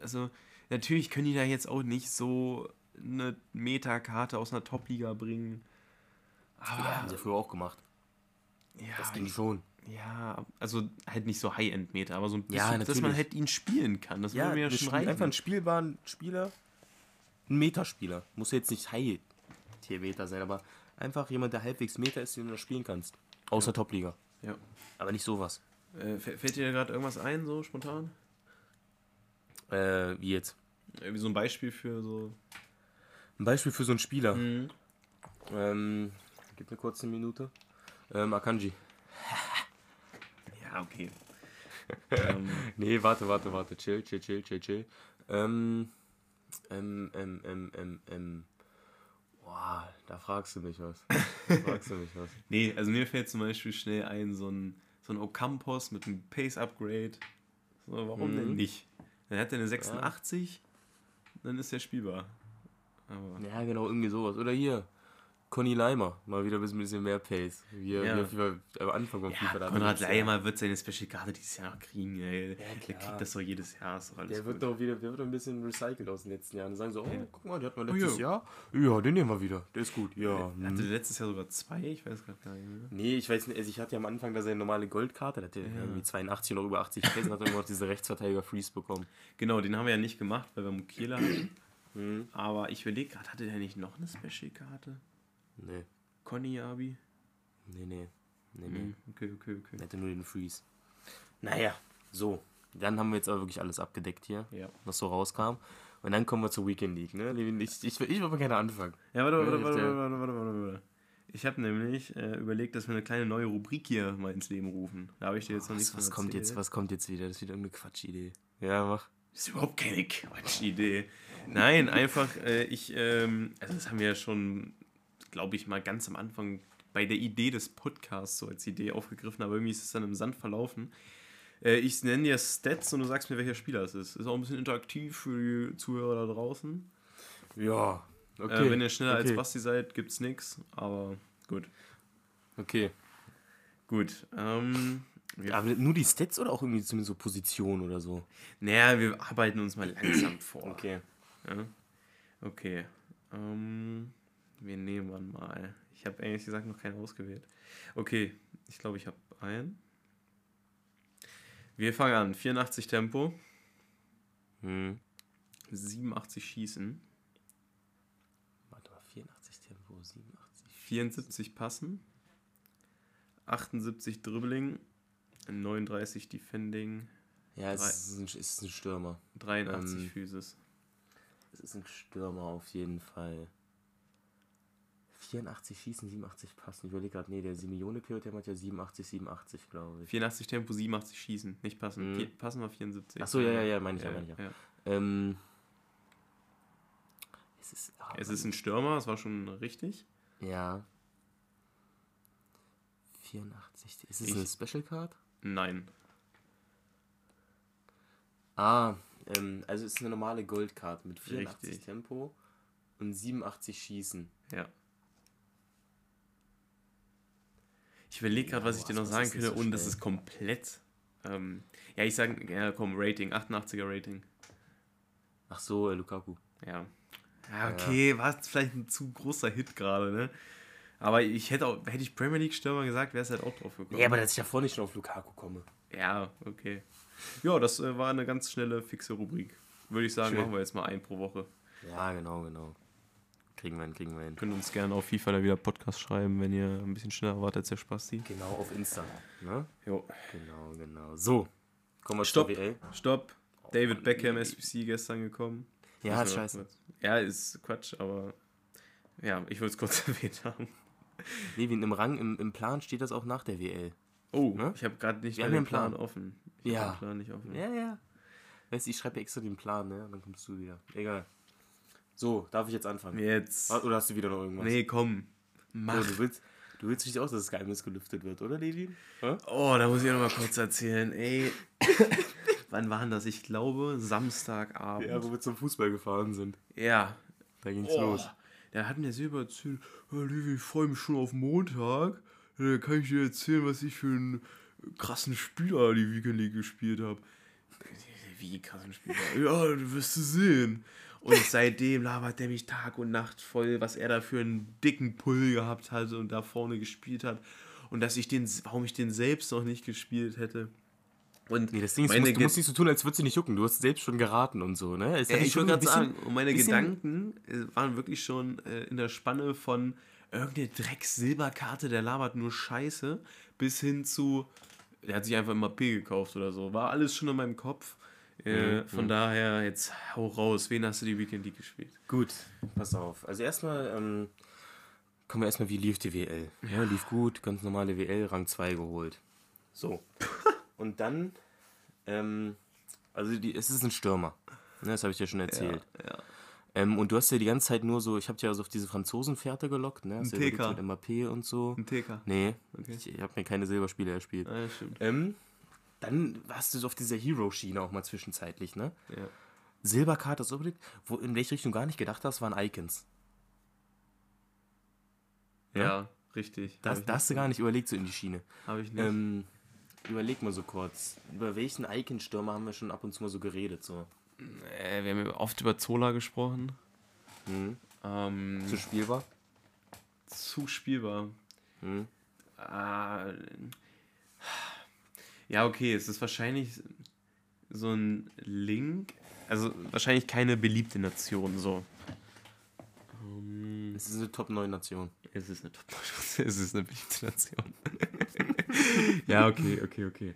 Also, natürlich können die da jetzt auch nicht so eine Metakarte aus einer Top-Liga bringen. Ja, haben sie früher auch gemacht. Ja, Das ging schon. ja, also halt nicht so High-End-Meter, aber so ein bisschen, Ja, dass man halt ihn spielen kann. Das würde mir ja das schon Spiel, einfach ein reichen. spielbaren Spieler. Ein Metaspieler. Muss jetzt nicht High-Tier-Meter sein, aber einfach jemand, der halbwegs Meter ist, den du spielen kannst. Außer Top-Liga. Ja. Aber nicht sowas. Äh, fä- fällt dir gerade irgendwas ein, so spontan? Äh, wie jetzt? Irgendwie so ein Beispiel für so. Ein Beispiel für so einen Spieler. Mhm. Ähm, gib mir kurz eine Minute. Ähm, Akanji. Ja, okay. ähm, Nee, warte, warte, warte. Chill, chill, chill, chill, chill. Ähm, ähm, ähm, ähm, ähm, ähm. Boah, da fragst du mich was. Da fragst du mich was. nee, also mir fällt zum Beispiel schnell ein, so ein, so ein Ocampos mit einem Pace-Upgrade. So, warum Mhm. denn nicht? Dann hat er eine 86, dann ist er spielbar. Aber Ja, genau, irgendwie sowas. Oder hier, Conny Leimer. Mal wieder ein bisschen mehr Pace. Wie er Ja. am Anfang vom ja, FIFA Konrad hatte. Leimer wird seine Special-Karte dieses Jahr noch kriegen, ey. Der klar. kriegt das doch jedes Jahr, alles Der wird gut. doch wieder, der wird doch ein bisschen recycelt aus den letzten Jahren. Die sagen so, oh, Ja. guck mal, der hat mal Oh, letztes ja. Jahr. Ja, den nehmen wir wieder. Der ist gut. Ja. Hatte hm. letztes Jahr sogar zwei, ich weiß gerade gar nicht mehr. Nee, ich weiß nicht, also ich hatte ja am Anfang da seine normale Goldkarte, da hat er irgendwie 82 und noch über 80 Pace und hat dann immer noch diese Rechtsverteidiger Freeze bekommen. Genau, den haben wir ja nicht gemacht, weil wir Mukiela hatten. Mhm. Aber ich überlege gerade, hatte der nicht noch eine Special-Karte? Nee, Conny Abi? nee, nee. Nee, nee. Mhm, Okay, okay, okay. Er hatte nur den Freeze. Naja, so. Dann haben wir jetzt aber wirklich alles abgedeckt hier, Ja. was so rauskam. Und dann kommen wir zur Weekend League, ne? Ich, ich, ich will aber gerne anfangen. Ja, warte, warte, Ja, warte, der- warte, warte, warte, warte. Ich habe nämlich äh, überlegt, dass wir eine kleine neue Rubrik hier mal ins Leben rufen. Da habe ich dir jetzt noch nichts Was, was kommt jetzt, was kommt jetzt wieder? Das ist wieder irgendeine Quatschidee. Ja, mach. Das ist überhaupt keine Quatschidee. Nein, einfach, äh, ich, ähm, also das haben wir ja schon, glaube ich, mal ganz am Anfang bei der Idee des Podcasts so als Idee aufgegriffen, aber irgendwie ist es dann im Sand verlaufen. Äh, ich nenne dir Stats und du sagst mir, welcher Spieler es ist. Ist auch ein bisschen interaktiv für die Zuhörer da draußen. Ja, okay. Äh, wenn ihr schneller als okay. Basti seid, gibt's nix, aber gut. Okay. Gut. Ähm, wir, Aber nur die Stats oder auch irgendwie zumindest so Position oder so? naja, wir arbeiten uns mal langsam vor. Okay. Ja? Okay. Ähm, wir nehmen mal. Ich habe ehrlich gesagt noch keinen ausgewählt. Okay, ich glaube, ich habe einen. Wir fangen an. 84 Tempo, Hm. 87 Schießen, Warte mal, 84 Tempo, 87. 74 Passen, 78 Dribbling, 39 Defending, Ja, es ist ein, ist ein Stürmer. 83 Ähm, Physis. Es ist ein Stürmer auf jeden Fall. 84 schießen, 87 passen. Ich überlege gerade, nee, der Simeone Pilot, der hat ja 87, 87, glaube ich. 84 Tempo, 87 Schießen. Nicht passen. Mhm. Passen war 74. Ach so, ja, ja, ja, meine ich ja, ja, meine ich ja. ja. Ähm, es ist. ah, Es ist ein Stürmer, das war schon richtig. Ja. 84. Ist es Ich- eine Special Card? Nein. Ah, ähm, also es ist eine normale Goldcard mit 84 Richtig. Tempo und 87 Schießen. Ja. Ich überlege gerade, Ja, was ich dir noch sagen könnte, so und das schnell? ist komplett. Ähm, ja, ich sage, ja, komm, Rating, 88er Rating. Ach so, äh, Lukaku. Ja. Ja, okay, war jetzt vielleicht ein zu großer Hit gerade, ne? Aber ich hätte auch, hätte ich Premier League Stürmer gesagt, wäre es halt auch drauf gekommen. Ja, aber dass ich davor nicht schon auf Lukaku komme. Ja, okay. Ja, das äh, war eine ganz schnelle, fixe Rubrik. Würde ich sagen, Schön. machen wir jetzt mal ein pro Woche. Ja, genau, genau. Kriegen wir hin, kriegen wir hin. Könnt uns gerne auf FIFA da wieder Podcast schreiben, wenn ihr ein bisschen schneller wart als der Spasti. Genau, auf Insta. Ne? Jo. Genau, genau. So, kommen wir Stopp. zur WL. Stopp. David Mann, Beckham, nee. SBC gestern gekommen. Ja, wir scheiße. Ja, ist Quatsch, aber ja, ich wollte es kurz erwähnt haben. Levin, im Rang, im, im Plan steht das auch nach der WL. Oh, Ne? ich habe gerade nicht Wir mehr haben den Plan. Plan offen. Ich Ja. den Plan nicht offen. Ja, ja. Weißt du, ich schreibe extra den Plan, ne? Und dann kommst du wieder. Egal. So, darf ich jetzt anfangen? Jetzt. Oder hast du wieder noch irgendwas? Nee, komm. Oh, Mach. du willst, du willst richtig aus, dass das Geheimnis gelüftet wird, oder, Levin? Hä? Oh, da muss ich noch mal kurz erzählen. Ey, wann war denn das? Ich glaube, Samstagabend. Ja, wo wir zum Fußball gefahren sind. Ja. Da ging's Oh, los. Da hat mir Silber erzählt, "Ja, Levi, ich freue mich schon auf Montag. Da kann ich dir erzählen, was ich für einen krassen Spieler die Weekend League gespielt habe. Wie krassen Spieler? ja, du wirst du sehen. Und seitdem labert der mich Tag und Nacht voll, was er da für einen dicken Pull gehabt hat und da vorne gespielt hat. Und dass ich den, warum ich den selbst noch nicht gespielt hätte. Und Nee, das Ding ist, du musst, du musst nicht so tun, als würdest du nicht jucken. Du hast selbst schon geraten und so, ne? Ist nicht ich wollte gerade sagen, und meine Gedanken äh, waren wirklich schon äh, in der Spanne von irgendeine Drecks-Silberkarte, der labert nur Scheiße, bis hin zu, der hat sich einfach immer P gekauft oder so. War alles schon in meinem Kopf. Äh, von daher, jetzt hau raus. Wen hast du die Weekend League gespielt? Gut, pass auf. Also erstmal, ähm, kommen wir erstmal, wie lief die WL? Ja, lief gut, ganz normale WL, Rang 2 geholt. So. Und dann, ähm, also die, es ist ein Stürmer. Ne, das habe ich dir schon erzählt. ja. Ähm, und du hast ja die ganze Zeit nur so, ich habe dich ja so auf diese Franzosenfährte gelockt, ne? Hast Ein ja TK. Mit Mbappé und so. Ein TK. Nee, Okay. ich, ich habe mir keine Silberspiele erspielt. Ah, ja, stimmt. Ähm, dann warst du so auf dieser Hero-Schiene auch mal zwischenzeitlich, ne? Ja. Silberkarte, du überlegt, wo, in welche Richtung gar nicht gedacht hast, waren Icons. ja, richtig. Das, das hast du gar nicht überlegt, so in die Schiene. Habe ich nicht. Ähm, überleg mal so kurz. Über welchen Icon-Stürmer haben wir schon ab und zu mal so geredet? So. äh, wir haben oft über Zola gesprochen. Hm? Ähm, Zu spielbar? zu spielbar. Hm? Ah, ja, okay, es ist wahrscheinlich so ein Link. Also wahrscheinlich keine beliebte Nation, so. Ähm, Es ist eine Top-9-Nation. es ist eine Top Es ist eine beliebte Nation. ja, okay, okay, okay.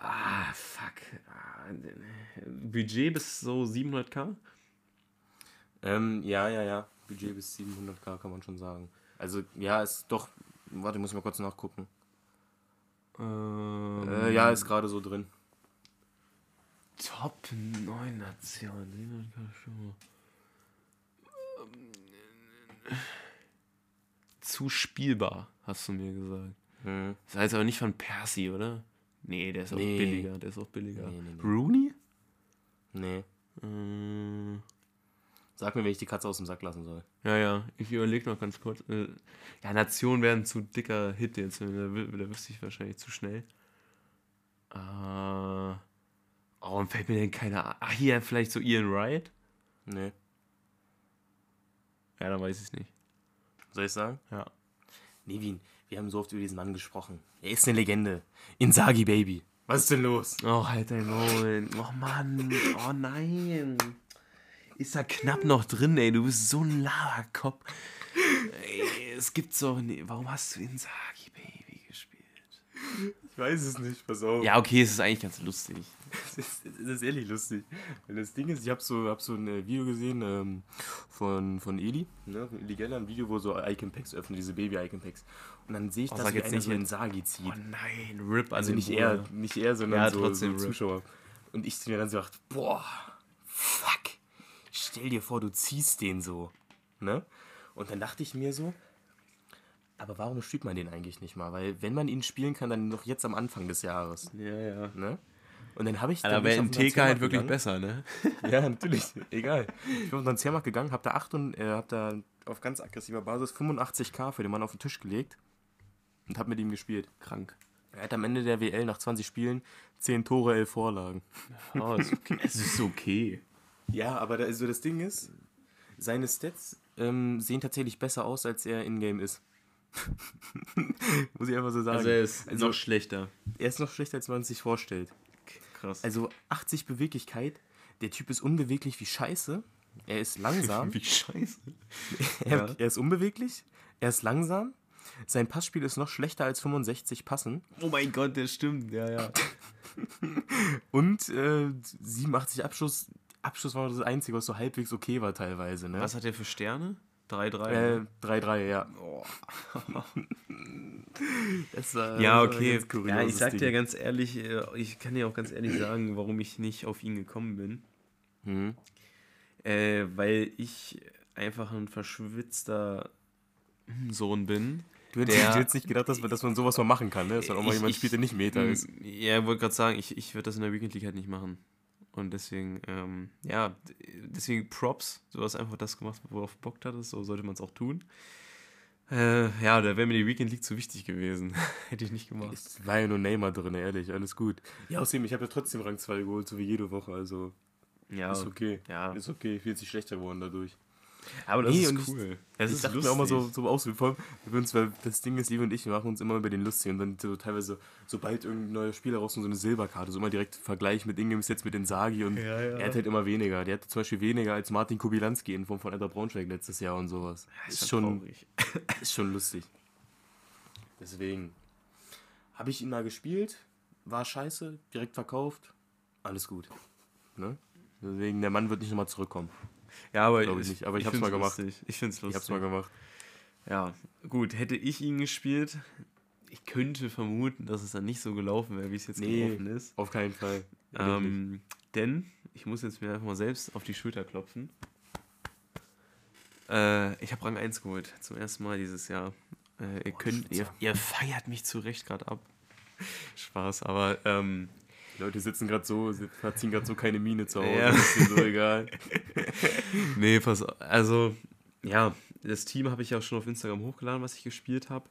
Ah, fuck. Ah, Budget bis so 700k? Ähm, ja, ja, ja. Budget bis 700k kann man schon sagen. Also, ja, ist doch. Warte, muss ich mal kurz nachgucken. Ähm, Äh, ja, ist gerade so drin. Top 9 Nationen. 700k schon. Ähm, Zu spielbar, hast du mir gesagt. Hm. Das heißt aber nicht von Percy, oder? Nee, der ist auch Nee. billiger. Der ist auch billiger. Nee, nee, nee. Rooney? Nee. Äh, Sag mir, wenn ich die Katze aus dem Sack lassen soll. ja, ja. Ich überlege noch ganz kurz. Äh, ja, Nationen wären zu dicker Hit jetzt. Da, da wüsste ich wahrscheinlich zu schnell. Äh, oh, und fällt mir denn keiner. Ach, hier vielleicht so Ian Wright? Nee. Ja, dann weiß ich es nicht. Soll ich sagen? Ja. Nevin, wir haben so oft über diesen Mann gesprochen. Er ist eine Legende. Insagi Baby. Was ist denn los? Oh, halt dein Maul. Oh Mann. Oh nein. Ist da knapp noch drin, ey. Du bist so ein Laberkopf. Ey, es gibt's doch nicht. Warum hast du Insagi Baby gespielt? Ich weiß es nicht, pass auf. Ja, okay, es ist eigentlich ganz lustig. Das ist, ist ehrlich lustig. Weil das Ding ist, ich habe so, hab so ein äh, Video gesehen ähm, von, von Eli, ne, von Eli Geller, ein Video, wo so Icon-Packs öffnen, diese Baby-Icon-Packs. Und dann sehe ich, Oh, dass jetzt einer so jetzt. Insagi zieht. Oh nein, RIP also nicht er, nicht er, sondern Ja, so, trotzdem so. Zuschauer. Und ich mir dann so gedacht, boah, fuck, stell dir vor, du ziehst den so. Ne? Und dann dachte ich mir so, aber warum spielt man den eigentlich nicht mal? Weil wenn man ihn spielen kann, dann noch jetzt am Anfang des Jahres. Ja, ja. Ne? Und dann habe ich. Aber dann wäre im den TK halt wirklich gegangen. besser, ne? Ja, natürlich. Egal. Ich bin auf den Transfermarkt gegangen, hab da 8 und, äh, hab da auf ganz aggressiver Basis 85k für den Mann auf den Tisch gelegt und hab mit ihm gespielt. Krank. Er hat am Ende der WL nach 20 Spielen 10 Tore, 11 Vorlagen. Oh, ist okay. es ist okay. Ja, aber da, also das Ding ist, seine Stats ähm, sehen tatsächlich besser aus, als er in-game ist. Muss ich einfach so sagen. Also er ist Also- noch schlechter. er ist noch schlechter, als man es sich vorstellt. Krass. Also 80 Beweglichkeit, der Typ ist unbeweglich wie Scheiße. Er ist langsam. Wie scheiße. Er, Ja. er ist unbeweglich, er ist langsam, sein Passspiel ist noch schlechter als 65 Passen Oh mein Gott, der stimmt. Ja, ja. und äh, 87 Abschluss. Abschluss war das Einzige, was so halbwegs okay war teilweise. Ne? Was hat der für Sterne? 3-3. Äh, 3-3, ja. Oh. Das war- Ja, okay. Ja, ich sag Ding. dir ganz ehrlich, äh, ich kann dir auch ganz ehrlich sagen, warum ich nicht auf ihn gekommen bin. Hm. Äh, weil ich einfach ein verschwitzter Sohn bin. Du hättest, Der- hättest nicht gedacht, dass man, dass man sowas mal machen kann, ne? dass man auch mal Ich- jemand ich- spielt, der nicht Meta ist. Ja, ich wollte gerade sagen, ich, ich würde das in der Weekend League halt nicht machen. Und deswegen, ähm, ja, deswegen Props. Du hast einfach das gemacht, worauf du Bock hattest. So sollte man es auch tun. Äh, ja, da wäre mir die Weekend League zu wichtig gewesen. Hätte ich nicht gemacht. Es war ja nur Neymar drin, ehrlich, alles gut. Ja, außerdem, ich habe ja trotzdem Rang 2 geholt, so wie jede Woche, also Ja, Ist okay. Ja. Ist okay. Viel sich schlechter geworden dadurch. Aber das Nee, ist cool. Das ich ist dachte mir auch mal so, so aus, vor allem, wir uns, weil das Ding ist, Liebe und ich, wir machen uns immer über den lustig und dann so teilweise, sobald irgendein neuer Spieler rauskommt, so eine Silberkarte, so immer direkt Vergleich mit Ingems jetzt mit den Sagi und Ja, ja. er hat halt immer weniger. Der hatte zum Beispiel weniger als Martin Kubilanski in Form von Enter Braunschweig letztes Jahr und sowas. ist, schon, traurig. ist schon lustig. Deswegen habe ich ihn mal gespielt, war scheiße, direkt verkauft, alles gut. Ne? Deswegen, der Mann wird nicht nochmal zurückkommen. Ja, aber Glaub ich nicht, aber ich hab's find's mal gemacht. lustig. Ich finde es lustig. Ich hab's mal gemacht. Ja, gut, hätte ich ihn gespielt, ich könnte vermuten, dass es dann nicht so gelaufen wäre, wie es jetzt Nee. gelaufen ist. Auf keinen Fall. Ähm, denn ich muss jetzt mir einfach mal selbst auf die Schulter klopfen. Äh, ich habe Rang 1 geholt, zum ersten Mal dieses Jahr. Äh, ihr, könnt, ihr, ihr feiert mich zu Recht gerade ab. Spaß, aber ähm, Die Leute sitzen gerade so, sie verziehen gerade so keine Miene zu Hause. Ja. Ist mir so egal. nee, pass auf. Also, ja, das Team habe ich ja auch schon auf Instagram hochgeladen, was ich gespielt habe.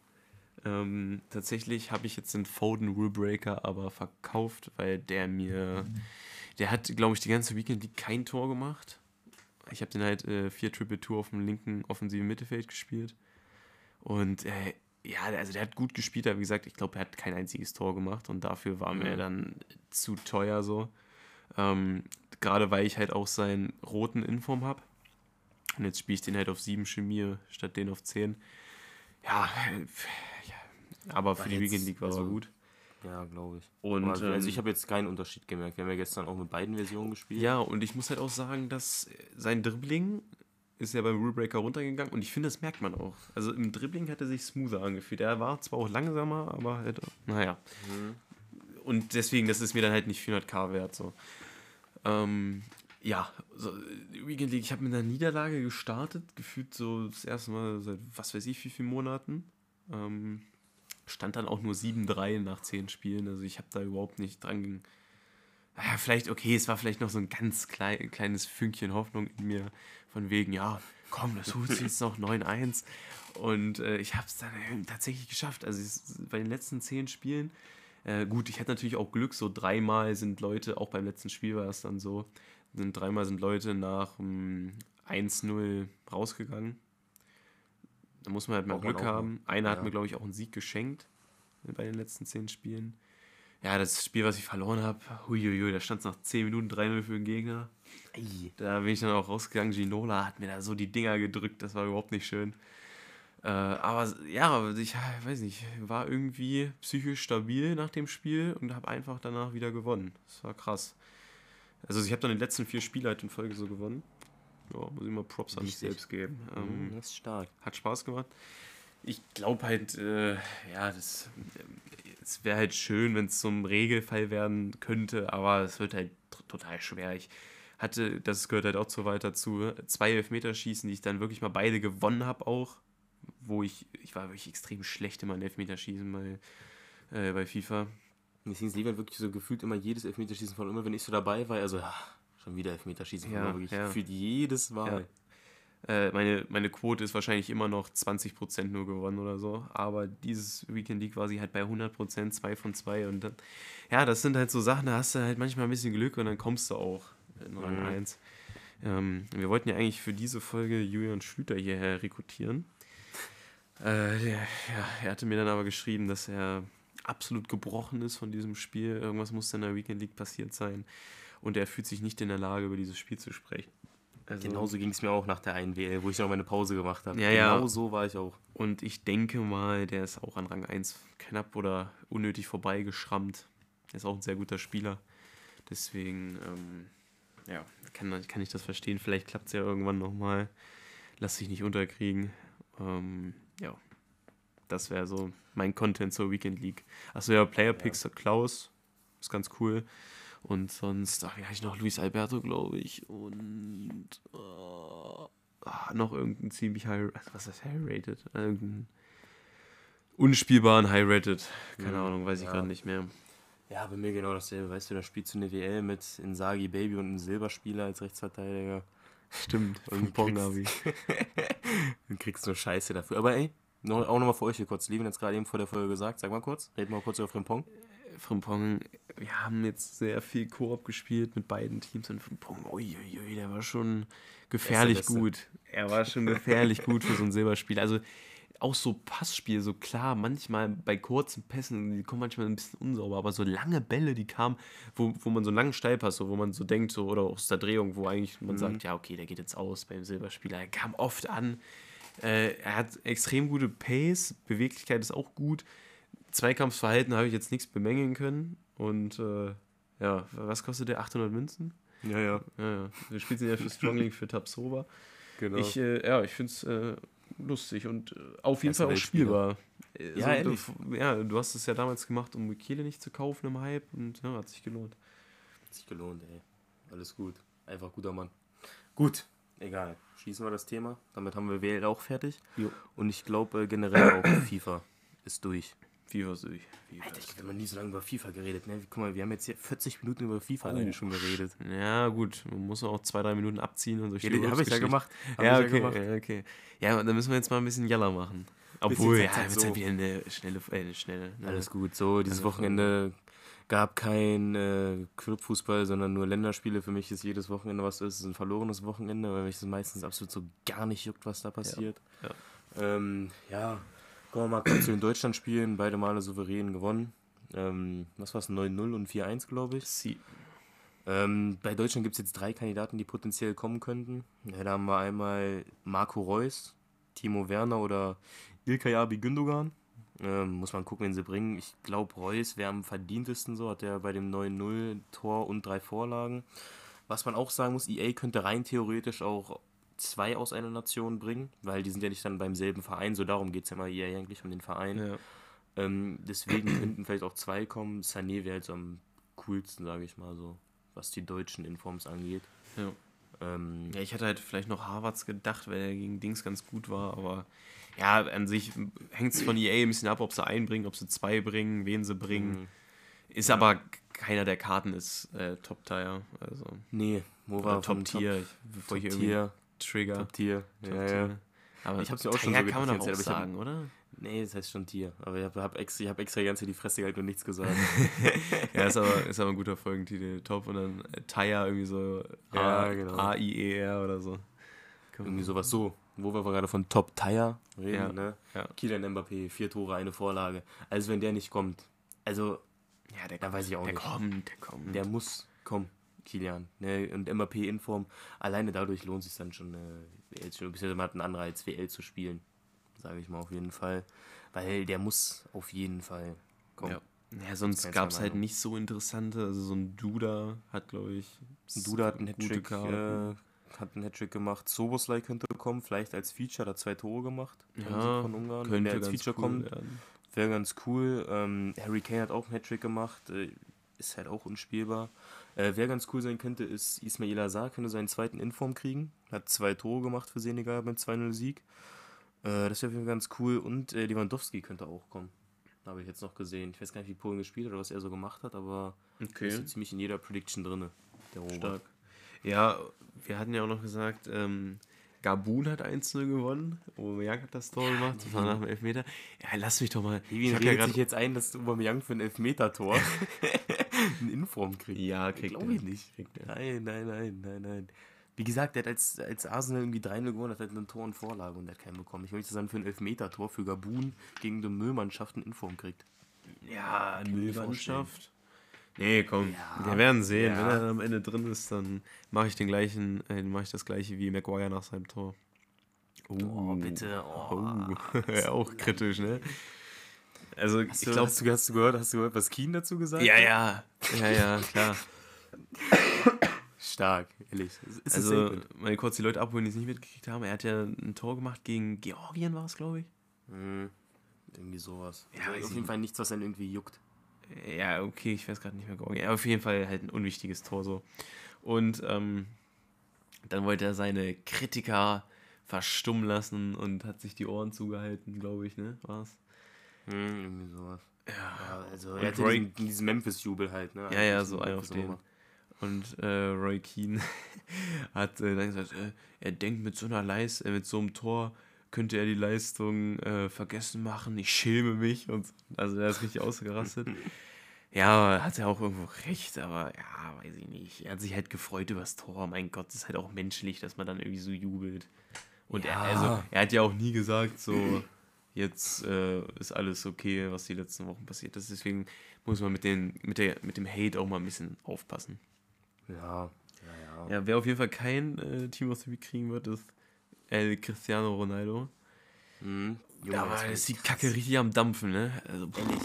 Ähm, tatsächlich habe ich jetzt den Foden Rulebreaker aber verkauft, weil der mir, der hat, glaube ich, die ganze Weekend League kein Tor gemacht. Ich habe den halt äh, 4 Triple 2 auf dem linken offensiven Mittelfeld gespielt. Und äh, ja, also der hat gut gespielt, aber wie gesagt, ich glaube, er hat kein einziges Tor gemacht und dafür war mir Mhm. dann zu teuer so. Ähm, Gerade weil ich halt auch seinen roten Inform habe. Und jetzt spiele ich den halt auf 7 Chemie statt den auf 10. Ja, äh, ja aber für die jetzt- Weekend League war er also- gut. Ja, glaube ich. Und, also, also ähm, ich habe jetzt keinen Unterschied gemerkt. Wir haben ja gestern auch mit beiden Versionen gespielt. Ja, und ich muss halt auch sagen, dass sein Dribbling ist ja beim Rulebreaker runtergegangen und ich finde, das merkt man auch. Also im Dribbling hat er sich smoother angefühlt. Er war zwar auch langsamer, aber halt, naja. Mhm. Und deswegen, das ist mir dann halt nicht 400k wert. So. Ähm, ja, so, Weekend League, ich habe mit einer Niederlage gestartet, gefühlt so das erste Mal seit was weiß ich wie vielen Monaten. Ähm, stand dann auch nur 7-3 nach 10 Spielen, also ich habe da überhaupt nicht dran. Ja, vielleicht, okay, es war vielleicht noch so ein ganz klein, kleines Fünkchen Hoffnung in mir, von wegen, ja, komm, das holst du jetzt noch 9-1. Und äh, ich habe es dann tatsächlich geschafft. Also es, bei den letzten 10 Spielen, äh, gut, ich hatte natürlich auch Glück, so dreimal sind Leute, auch beim letzten Spiel war es dann so, sind dreimal sind Leute nach ähm, 1-0 rausgegangen. Da muss man halt mal man Glück auch, ne? haben. Einer hat Ja. mir, glaube ich, auch einen Sieg geschenkt bei den letzten 10 Spielen. Ja, das Spiel, was ich verloren habe, huiuiui, da stand es nach 10 Minuten 3-0 für den Gegner. Ei. Da bin ich dann auch rausgegangen. Ginola hat mir da so die Dinger gedrückt, das war überhaupt nicht schön. Äh, aber ja, ich weiß nicht, war irgendwie psychisch stabil nach dem Spiel und habe einfach danach wieder gewonnen. Das war krass. Also ich habe dann die letzten vier Spiele halt in Folge so gewonnen. Ja, muss ich mal Props an mich Richtig. selbst geben. Ähm, Mhm, das ist stark. hat Spaß gemacht. Ich glaube halt, äh, ja, das, es wäre halt schön, wenn es zum Regelfall werden könnte, aber es wird halt total schwer. Ich hatte, das gehört halt auch so weit dazu, zwei Elfmeterschießen, die ich dann wirklich mal beide gewonnen habe auch, wo ich, ich war wirklich extrem schlecht in meinem Elfmeterschießen bei, äh, bei FIFA. Deswegen ist Levert wirklich so gefühlt immer jedes Elfmeterschießen von immer, wenn ich so dabei war, also ah, schon wieder Elfmeterschießen von Ja, wirklich ja. gefühlt jedes Mal. Äh, meine, meine Quote ist wahrscheinlich immer noch 20% nur gewonnen oder so. Aber dieses Weekend League war sie halt bei 100%, 2 von 2. Und dann, ja, das sind halt so Sachen, da hast du halt manchmal ein bisschen Glück und dann kommst du auch in Rang Mhm. 1. Ähm, wir wollten ja eigentlich für diese Folge Julian Schlüter hierher rekrutieren. Äh, der, ja, er hatte mir dann aber geschrieben, dass er absolut gebrochen ist von diesem Spiel. Irgendwas muss in der Weekend League passiert sein. Und er fühlt sich nicht in der Lage, über dieses Spiel zu sprechen. Also, Genauso ging es mir auch nach der einen WL, wo ich noch meine Pause gemacht habe. Ja, ja. genau so war ich auch. Und ich denke mal, der ist auch an Rang 1 knapp oder unnötig vorbeigeschrammt. Der ist auch ein sehr guter Spieler. Deswegen, ähm, ja, kann, kann ich das verstehen. Vielleicht klappt es ja irgendwann nochmal. Lass dich nicht unterkriegen. Ähm, ja, das wäre so mein Content zur Weekend League. Achso, ja, Player Picks hat Klaus. Ist ganz cool. Und sonst, ach, wie heißt ich noch? Luis Alberto, glaube ich. Und äh, ah, noch irgendein ziemlich high, was ist high rated? Irgendeinen unspielbaren high rated. Keine Hm, Ahnung, weiß ich ja. gerade nicht mehr. Ja, bei mir genau dasselbe. Weißt du, da spielst du eine WL mit Insagi Baby und einem Silberspieler als Rechtsverteidiger. Stimmt, Und Pong kriegst- habe ich. Dann kriegst du nur Scheiße dafür. Aber ey, noch, auch nochmal für euch hier kurz. Levin hat es gerade eben vor der Folge gesagt. Sag mal kurz. Red mal kurz über Frimpong. Frimpong, wir haben jetzt sehr viel Koop gespielt mit beiden Teams und Frimpong, uiuiui, der war schon gefährlich Beste, Beste. gut. Er war schon gefährlich gut für so ein Silberspiel. Also auch so Passspiel, so klar, manchmal bei kurzen Pässen, die kommen manchmal ein bisschen unsauber, aber so lange Bälle, die kamen, wo, wo man so einen langen Steilpass, so, wo man so denkt, so, oder aus der Drehung, wo eigentlich man sagt, ja, okay, der geht jetzt aus beim Silberspieler. Er kam oft an. Äh, er hat extrem gute Pace, Beweglichkeit ist auch gut. Zweikampfverhalten habe ich jetzt nichts bemängeln können. Und äh, ja, was kostet der? 800 Münzen? Ja, ja. Ja, ja. Wir spielen ja für Strong League für Tabsoba. Genau. Ich, äh, ja, ich finde es äh, lustig und äh, auf jeden Fall auch spielbar. Äh, Ja, ehrlich. du, ja, du hast es ja damals gemacht, um Michele nicht zu kaufen im Hype und ja, hat sich gelohnt. Hat sich gelohnt, ey. Alles gut. Einfach guter Mann. Gut, egal. Schließen wir das Thema. Damit haben wir WL auch fertig. Jo. Und ich glaube äh, generell auch FIFA ist durch. FIFA ist durch. FIFA Alter, ich ist habe noch nie so lange über FIFA geredet. Ne? Guck mal, wir haben jetzt hier 40 Minuten über FIFA alleine schon geredet. Ja, gut, man muss auch zwei, drei Minuten abziehen und so Ja, habe ich ja gemacht. Hab Ja, ich okay, gemacht. ja, okay. Ja, dann müssen wir jetzt mal ein bisschen Jalla machen. Obwohl, ja, Zeit wird so. halt wieder eine schnelle, äh, eine schnelle. Ne? Alles gut. So, dieses Wochenende gab kein äh, Clubfußball, sondern nur Länderspiele. Für mich ist jedes Wochenende, was ist, ein verlorenes Wochenende, weil mich das meistens absolut so gar nicht juckt, was da passiert. ja. Ähm, ja, mal kurz zu den Deutschland-Spielen. Beide Male souverän gewonnen. Ähm, was war es? 9-0 und 4-1, glaube ich. Sie. Ähm, bei Deutschland gibt es jetzt drei Kandidaten, die potenziell kommen könnten. Ja, da haben wir einmal Marco Reus, Timo Werner oder Ilkay Abi Gündogan. Ähm, muss man gucken, wen sie bringen. Ich glaube, Reus wäre am verdientesten so, hat er bei dem 9-0 Tor und drei Vorlagen. Was man auch sagen muss, EA könnte rein theoretisch auch zwei aus einer Nation bringen, weil die sind ja nicht dann beim selben Verein, so darum geht es ja mal EA eigentlich um den Verein. Ja. Ähm, deswegen könnten vielleicht auch zwei kommen. Sané wäre jetzt am coolsten, sage ich mal so, was die deutschen Informs angeht. Ja. Ähm, Ja, ich hatte halt vielleicht noch Harvards gedacht, weil er gegen Dings ganz gut war, aber ja, an sich hängt es von EA ein bisschen ab, ob sie einen bringen, ob sie zwei bringen, wen sie bringen. Mhm. Ist aber keiner der Karten ist äh, Top-Tier, also nee, wo oder war vom Top-Tier, ich- bevor ich Top irgendwie Tier, Trigger. Top Tier. Ja, Top-Tier. ja. Aber Ich hab's ja auch schon Tier so kann man auch ich hab- sagen, oder? Nee, das heißt schon Tier. Aber ich habe hab extra, ich hab extra die ganze die Fresse gehalten und nichts gesagt. Ja, ist aber, ist aber ein guter Folgentitel. Top und dann äh, Tire irgendwie so Ja, A- genau. A-I-E-R oder so. Man- Irgendwie sowas so. Wo wir gerade von Top Tier reden, Ja, ne? ja. Kylian Mbappé, vier Tore, eine Vorlage. Also wenn der nicht kommt, also Ja, der Da weiß ich auch der nicht. kommt, der kommt. der muss kommen, Kilian. Ne? Und Mbappé in Form, alleine dadurch lohnt sich dann schon, äh, WL zu, beziehungsweise man hat einen Anreiz, WL zu spielen. Sage ich mal auf jeden Fall. Weil der muss auf jeden Fall kommen. Ja. Ja, sonst gab es halt nicht so interessante. Also so ein Duda hat, glaube ich, Duda hat einen Hattrick, äh, hat einen Hattrick gemacht. Soboslai könnte kommen, vielleicht als Feature, hat er zwei Tore gemacht. ja, von Ungarn. Wenn könnte der als ganz Feature cool kommt, wäre ganz cool. Ähm, Harry Kane hat auch einen Hattrick gemacht, äh, ist halt auch unspielbar. Äh, wer ganz cool sein könnte, ist Ismail Azar, könnte seinen zweiten Inform kriegen. Hat zwei Tore gemacht für Senegal beim 2-0-Sieg. Äh, das wäre ganz cool. Und äh, Lewandowski könnte auch kommen. Habe ich jetzt noch gesehen. Ich weiß gar nicht, wie Polen gespielt hat oder was er so gemacht hat, aber Okay. ist so ziemlich in jeder Prediction drin. Der Robert. Stark. Ja, wir hatten ja auch noch gesagt, ähm, Gabun hat 1-0 gewonnen. Aubameyang hat das Tor gemacht. Das war nach dem Elfmeter. Ja, lass mich doch mal. Levin redet grad- sich jetzt ein, dass Aubameyang für ein Elfmeter-Tor einen Inform kriegt. Ja, kriegt Glaube er. ich nicht. Kriegt er. Nein, nein, nein, nein, nein. Wie gesagt, der hat als, als Arsenal irgendwie 3-0 gewonnen, hat halt ein Tor und Vorlage und der hat keinen bekommen. Ich möchte sagen, für ein Elfmeter-Tor für Gabun gegen die Müllmannschaft einen Inform kriegt. Ja, mir Müllmannschaft. Nee, komm, Ja. wir werden sehen. Ja. Wenn er dann am Ende drin ist, dann mache ich den gleichen, äh, mache ich das gleiche wie Maguire nach seinem Tor. Oh, bitte. Oh. Oh. auch kritisch, ne? Also Hast, ich du, glaube, hast, du, hast du gehört, hast du gehört, was Keen dazu gesagt hat? ja, ja, ja, klar. Stark, ehrlich. Ist Also mal kurz die Leute abholen, die es nicht mitgekriegt haben. Er hat ja ein Tor gemacht gegen Georgien, war es, glaube ich. Hm, irgendwie sowas. Ja, Also auf jeden Fall nichts, was einen irgendwie juckt. Ja, okay, ich weiß gerade nicht mehr Georgien. Aber auf jeden Fall halt ein unwichtiges Tor so. Und ähm, dann wollte er seine Kritiker verstummen lassen und hat sich die Ohren zugehalten, glaube ich, ne? War's? Hm, irgendwie sowas. Ja. Also er hat Roy- diesen, diesen Memphis-Jubel halt, ne? Ja, ja, so ein auf den. Und äh, Roy Keane hat äh, dann gesagt, äh, er denkt mit so einer Leist äh, mit so einem Tor könnte er die Leistung äh, vergessen machen. Ich schäme mich und so. also er ist richtig ausgerastet. Ja, hat er auch irgendwo recht, aber ja, weiß ich nicht. Er hat sich halt gefreut über das Tor. Mein Gott, das ist halt auch menschlich, dass man dann irgendwie so jubelt. Und Ja. er, also, er hat ja auch nie gesagt, so, jetzt äh, ist alles okay, was die letzten Wochen passiert ist. Deswegen muss man mit, den, mit, der, mit dem Hate auch mal ein bisschen aufpassen. Ja, ja, ja. Ja, wer auf jeden Fall kein äh, Team of the Week kriegen wird, ist El Cristiano Ronaldo. Mhm. Junge, Ja, aber das ist die krass. Kacke richtig am Dampfen, ne? Also, Ehrlich.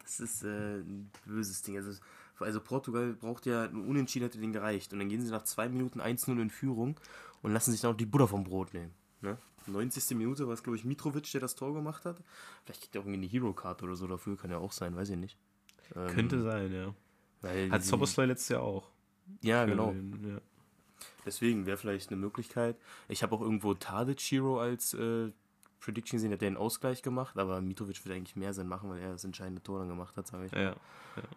Das ist äh, ein böses Ding. Also, also Portugal braucht ja, Unentschieden hätte den gereicht. Und dann gehen sie nach zwei Minuten 1-0 in Führung und lassen sich dann auch die Butter vom Brot nehmen. Ne? 90. Minute war es, glaube ich, Mitrovic, der das Tor gemacht hat. Vielleicht kriegt er auch irgendwie eine Hero-Card oder so dafür, kann ja auch sein, weiß ich nicht. Ähm, könnte sein, ja. Hat Soboslai letztes Jahr auch. Ja, Für genau. den, ja. Deswegen wäre vielleicht eine Möglichkeit. Ich habe auch irgendwo Tadic Hero als äh, Prediction gesehen, hat der einen Ausgleich gemacht, aber Mitrovic würde eigentlich mehr Sinn machen, weil er das entscheidende Tor dann gemacht hat, sage ich. Ja.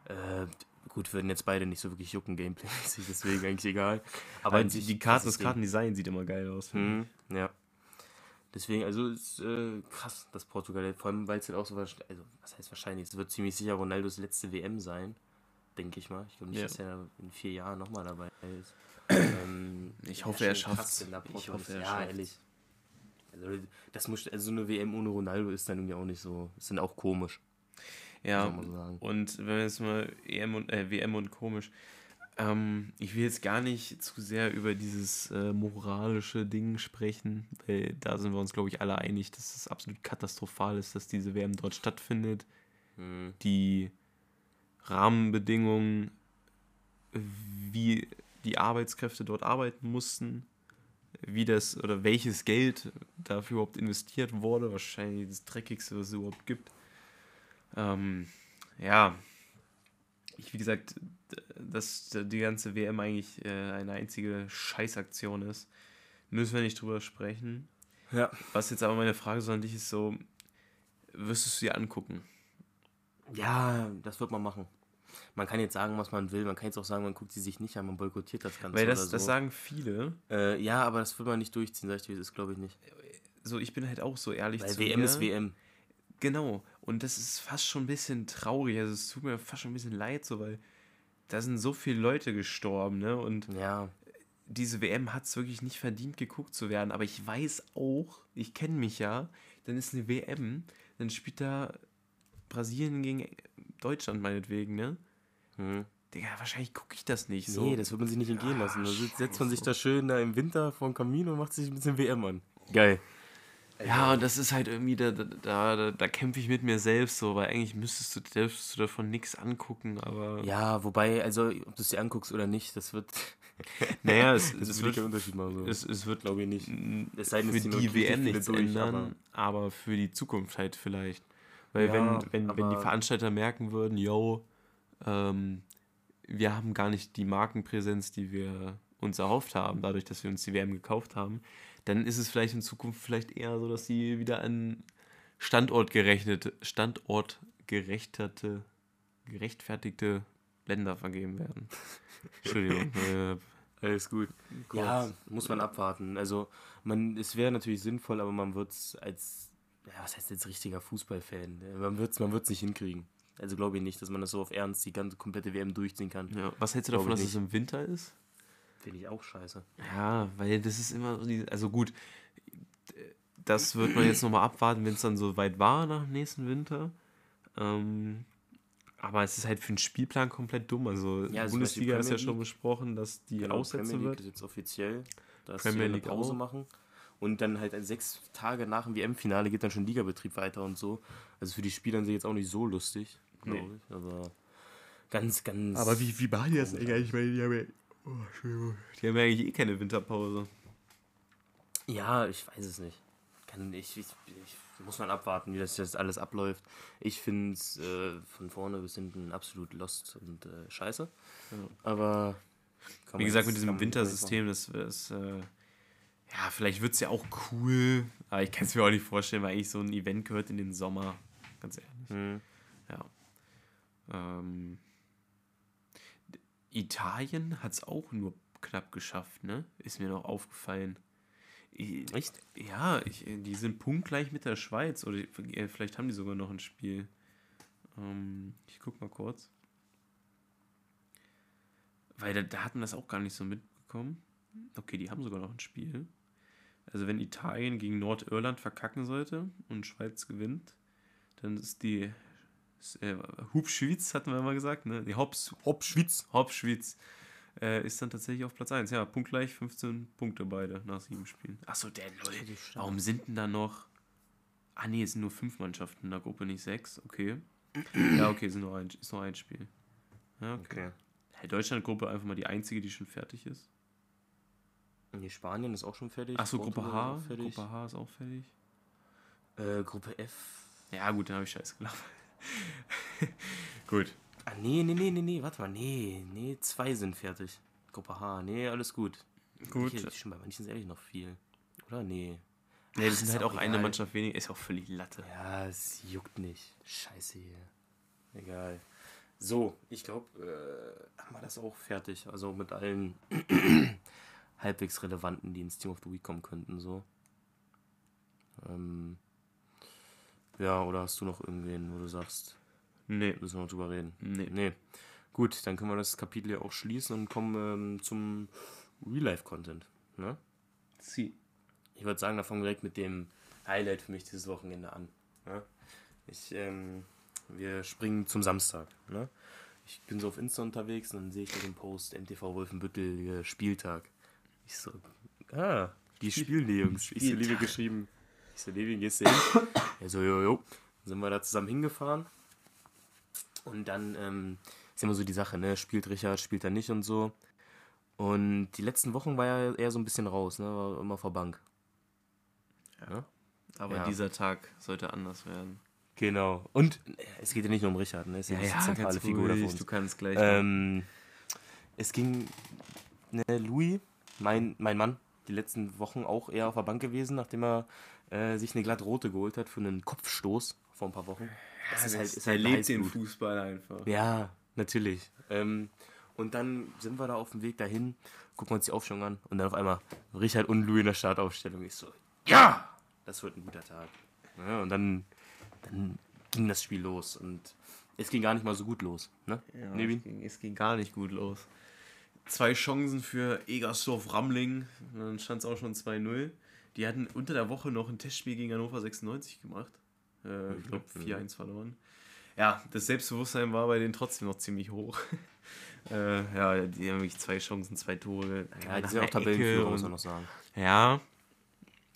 Äh, gut, würden jetzt beide nicht so wirklich jucken, gameplay-mäßig, deswegen eigentlich egal. Aber an die, Karten, krasses das Kartendesign sieht immer geil aus. Mhm, ja. Deswegen, also ist äh, krass, dass Portugal, vor allem weil es halt auch so, also was heißt wahrscheinlich, es wird ziemlich sicher Ronaldos letzte WM sein, denke ich mal. Ich glaube nicht, Ja. dass er in vier Jahren nochmal dabei ist. ähm, Ich hoffe, er wenn da Ich hoffe, er Ja, schafft's. ehrlich. Also, das muss, also so eine WM ohne Ronaldo ist dann irgendwie auch nicht so, ist dann auch komisch. Ja, und wenn wir jetzt mal EM und, äh, WM und komisch. Ähm, ich will jetzt gar nicht zu sehr über dieses äh, moralische Ding sprechen, weil da sind wir uns, glaube ich, alle einig, dass es absolut katastrophal ist, dass diese WM dort stattfindet. Mhm. die Rahmenbedingungen, wie die Arbeitskräfte dort arbeiten mussten, wie das oder welches Geld dafür überhaupt investiert wurde, wahrscheinlich das dreckigste, was es überhaupt gibt. Ähm, ja, ich, wie gesagt, dass die ganze WM eigentlich äh, eine einzige Scheißaktion ist, müssen wir nicht drüber sprechen. Ja. Was jetzt aber meine Frage so an dich ist, so, wirst du dir angucken? Ja, das wird man machen. Man kann jetzt sagen, was man will. Man kann jetzt auch sagen, man guckt sie sich nicht an, man boykottiert das Ganze. Weil das, oder so. das sagen viele. äh, ja, aber das wird man nicht durchziehen, sag ich dir, das ist glaube ich nicht. So, ich bin halt auch so ehrlich Weil zu WM mir. ist WM. Genau. Und das ist fast schon ein bisschen traurig. Also es tut mir fast schon ein bisschen leid, so, weil da sind so viele Leute gestorben, ne? Und Ja, diese WM hat es wirklich nicht verdient, geguckt zu werden. Aber ich weiß auch, ich kenne mich ja, dann ist eine WM, dann spielt da Brasilien gegen Deutschland meinetwegen, ne? hm. Digga, wahrscheinlich gucke ich das nicht so. nee, das wird man sich nicht entgehen lassen. Da setzt man sich da schön da im Winter vor dem Kamin und macht sich ein bisschen WM an. Geil. Ja, und das ist halt irgendwie, da, da, da, da kämpfe ich mit mir selbst so, weil eigentlich müsstest du, dürftest du davon nichts angucken, aber. Ja, wobei, also, ob du es dir anguckst oder nicht, das wird. Naja, es, das es, wird keinen Unterschied machen. So. es, es wird, glaube ich nicht. Es sei denn, für die WM viele nichts durch, ändern, aber, für die Zukunft halt vielleicht. Weil Ja, wenn, wenn, wenn die aber- Veranstalter merken würden, yo, ähm, wir haben gar nicht die Markenpräsenz, die wir uns erhofft haben, dadurch, dass wir uns die WM gekauft haben, dann ist es vielleicht in Zukunft vielleicht eher so, dass sie wieder an standortgerechnete, standortgerechterte, gerechtfertigte Länder vergeben werden. Entschuldigung. äh, Alles gut. Gott. Ja, muss man abwarten. Also, man, es wäre natürlich sinnvoll, aber man wird es als, ja, was heißt jetzt richtiger Fußballfan? Man wird es man wird's nicht hinkriegen. Also glaube ich nicht, dass man das so auf Ernst die ganze komplette WM durchziehen kann. ja. Was hältst du davon, dass es im Winter ist? Finde ich auch scheiße. Ja, weil das ist immer so die, also gut, das wird man jetzt nochmal abwarten, wenn es dann so weit war nach dem nächsten Winter. Ähm, aber es ist halt für den Spielplan komplett dumm. Also Ja, Beispiel Bundesliga ist ja schon besprochen, dass die Genau, aussetzen Premier League wird. ist jetzt offiziell, dass Premier sie eine League Pause auch. machen. Und dann halt sechs Tage nach dem WM-Finale geht dann schon Ligabetrieb weiter und so. Also für die Spieler sind sie jetzt auch nicht so lustig, glaube Nee. ich. Aber ganz, ganz. wie, wie machen die das eigentlich? Ich meine, die haben ja, oh, die haben ja eigentlich eh keine Winterpause. Ja, ich weiß es nicht. Kann, ich, ich, ich muss mal abwarten, wie das jetzt alles abläuft. Ich finde es äh, von vorne bis hinten absolut lost und äh, scheiße. Ja. Aber. Wie gesagt, mit diesem Wintersystem, das, das äh, ja, vielleicht wird es ja auch cool, aber ich kann es mir auch nicht vorstellen, weil eigentlich so ein Event gehört in den Sommer, ganz ehrlich. machen. Ja. Ähm, Italien hat es auch nur knapp geschafft, ne? Ist mir noch aufgefallen. Echt? Ja, ich, die sind punktgleich mit der Schweiz oder äh, vielleicht haben die sogar noch ein Spiel. Ähm, ich guck mal kurz. Weil da, da hat man das auch gar nicht so mitbekommen. Okay, die haben sogar noch ein Spiel. Also wenn Italien gegen Nordirland verkacken sollte und Schweiz gewinnt, dann ist die Hubschwitz, hatten wir mal gesagt, ne? Die Hops, Hopschwitz. Hauptschwitz äh, ist dann tatsächlich auf Platz 1. Ja, punktgleich, 15 Punkte beide nach sieben Spielen. Achso, der Leute. Warum sind denn da noch. Ah, nee, es sind nur fünf Mannschaften in der Gruppe, nicht sechs. Okay. ja, okay, nur ein, ist nur ein Spiel. Ja, okay. Okay. Hey, Deutschland-Gruppe einfach mal die einzige, die schon fertig ist. Nee, Spanien ist auch schon fertig. Achso, Gruppe H. Gruppe H ist auch fertig. Äh, Gruppe F. Ja, gut, dann habe ich scheiße gelaufen. gut. Ah, nee, nee, nee, nee, nee, warte mal. Nee, nee, zwei sind fertig. Gruppe H. Nee, alles gut. Gut. Hier, schon bei manchen ist ehrlich noch viel. Oder? Nee. Nee, das Ach, sind ist halt auch auch eine. Mannschaft weniger. Ist auch völlig Latte. Ja, es juckt nicht. Scheiße hier. Egal. So, ich glaube, äh, haben wir das auch fertig. Also mit allen halbwegs relevanten, die ins Team of the Week kommen könnten, so. Ähm, ja, oder hast du noch irgendwen, wo du sagst, Nee. müssen wir noch drüber reden? Nee. Nee. Gut, dann können wir das Kapitel ja auch schließen und kommen ähm, zum Real-Life-Content. Ne? Sie. Ich würde sagen, da fangen wir direkt mit dem Highlight für mich dieses Wochenende an. Ne? Ich, ähm, wir springen zum Samstag. Ne? Ich bin so auf Insta unterwegs und dann sehe ich da den Post MTV Wolfenbüttel Spieltag. Ich so, ah, die spielen die Jungs. Ich so, Liebe geschrieben. Ich so, Liebe, gehst du hin? Er so, jo, jo. Dann sind wir da zusammen hingefahren. Und dann ähm, ist immer so die Sache, ne? Spielt Richard, spielt er nicht und so. Und die letzten Wochen war er eher so ein bisschen raus, ne? War immer vor Bank. Ja. Aber Ja. dieser Tag sollte anders werden. Genau. Und äh, es geht ja nicht nur um Richard, ne? Es ist ja, die zentrale Figur da für uns. Du kannst gleich. Ähm, es ging, ne, Louis, mein, mein Mann, die letzten Wochen auch eher auf der Bank gewesen, nachdem er äh, sich eine glatt rote geholt hat für einen Kopfstoß vor ein paar Wochen. Das ist halt, ist er halt lebt den. Fußball einfach. Ja, natürlich. Ähm, und dann sind wir da auf dem Weg dahin, gucken uns die Aufstellung an und dann auf einmal Richard und Louis in der Startaufstellung. Ich so, ja, das wird ein guter Tag. Ja, und dann, dann ging das Spiel los und es ging gar nicht mal so gut los. Ne? Ja, es, ging, es ging gar nicht gut los. Zwei Chancen für Egersdorf Ramling. Dann stand es auch schon 2-0. Die hatten unter der Woche noch ein Testspiel gegen Hannover 96 gemacht. Äh, ich glaube, 4-1 verloren. Ja, das Selbstbewusstsein war bei denen trotzdem noch ziemlich hoch. äh, ja, die haben wirklich zwei Chancen, zwei Tore. Ja, die nach sind auch Tabellenführer, muss man noch sagen. Ja,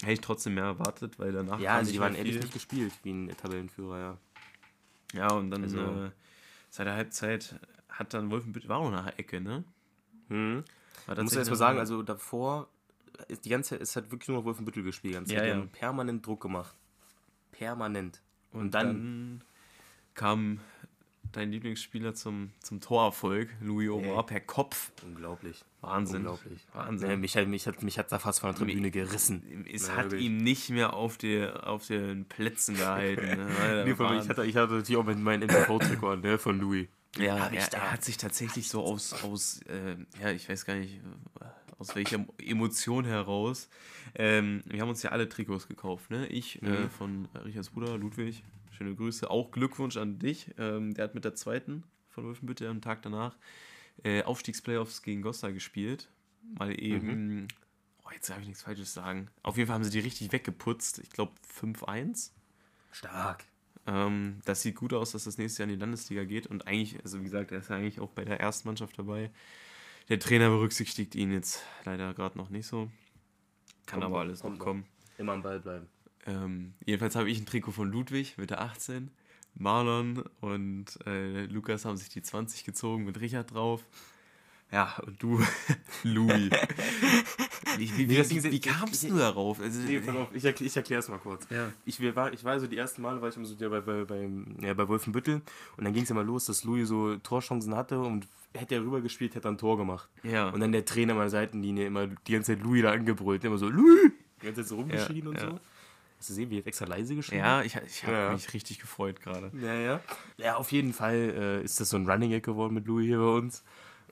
hätte ich trotzdem mehr erwartet, weil danach Ja, also die waren ehrlich nicht gespielt wie ein Tabellenführer, ja. Ja, und dann Also- äh, seit der Halbzeit hat dann Wolfenbüttel, war auch nach der Ecke, ne? Hm. Ich muss erst mal noch- sagen, also davor ist die ganze Zeit, es hat wirklich nur Wolfenbüttel gespielt. Die ganze Ja, Zeit. Die ja. haben permanent Druck gemacht. Permanent. Und, Und dann, dann, kam dein Lieblingsspieler zum, zum Torerfolg, Louis Omar, per Kopf. unglaublich. Wahnsinn. Unglaublich. Wahnsinn. Nee, mich, hat- mich, hat, mich hat da fast von der Tribüne gerissen. Es Ja, hat wirklich. ihm nicht mehr auf, die, auf den Plätzen gehalten. ne? Nee, von ich, hatte, ich hatte natürlich auch mit meinem MTV-Trikot an, ne, von Louis. Ja, Hab ich er, da. er hat sich tatsächlich so aus, aus äh, ja, ich weiß gar nicht, äh, aus welcher Emotion heraus. Ähm, wir haben uns ja alle Trikots gekauft, ne? Ich äh, Mhm. von Richards Bruder, Ludwig, schöne Grüße. Auch Glückwunsch an dich. Ähm, der hat mit der zweiten von Wolfenbüttel am Tag danach äh, Aufstiegsplayoffs gegen Gossa gespielt. Mal eben, oh, jetzt darf ich nichts Falsches sagen. Auf jeden Fall haben sie die richtig weggeputzt. Ich glaube 5-1. Stark. Ähm, das sieht gut aus, dass das nächste Jahr in die Landesliga geht. Und eigentlich, also wie gesagt, er ist ja eigentlich auch bei der ersten Mannschaft dabei. Der Trainer berücksichtigt ihn jetzt leider gerade noch nicht so. Kann Kommt aber alles noch kommt noch. kommen. Immer am Ball bleiben. Ähm, jedenfalls habe ich ein Trikot von Ludwig mit der 18. Marlon und äh, Lukas haben sich die 20 gezogen mit Richard drauf. Ja, und du, Louis. wie wie, Nee, wie, wie kamst ich- du darauf? Also, Nee, pass auf, ich, erkl ich erkläre es mal kurz. Ja. Ich war, ich war so die ersten Male, war ich immer so der bei, bei, bei, ja, bei Wolfenbüttel und dann ging es immer los, dass Louis so Torchancen hatte und hätte er rübergespielt, hätte er ein Tor gemacht. ja. Und dann der Trainer meiner Seitenlinie immer die ganze Zeit Louis da angebrüllt, immer so, Louis! Die ganze Zeit so rumgeschrien und ja. so. Hast du gesehen, wie er extra leise geschrien ja, ich, ich habe Ja. mich richtig gefreut gerade. Ja, ja. Ja, auf jeden Fall äh, ist das so ein Running Gag geworden mit Louis hier bei uns.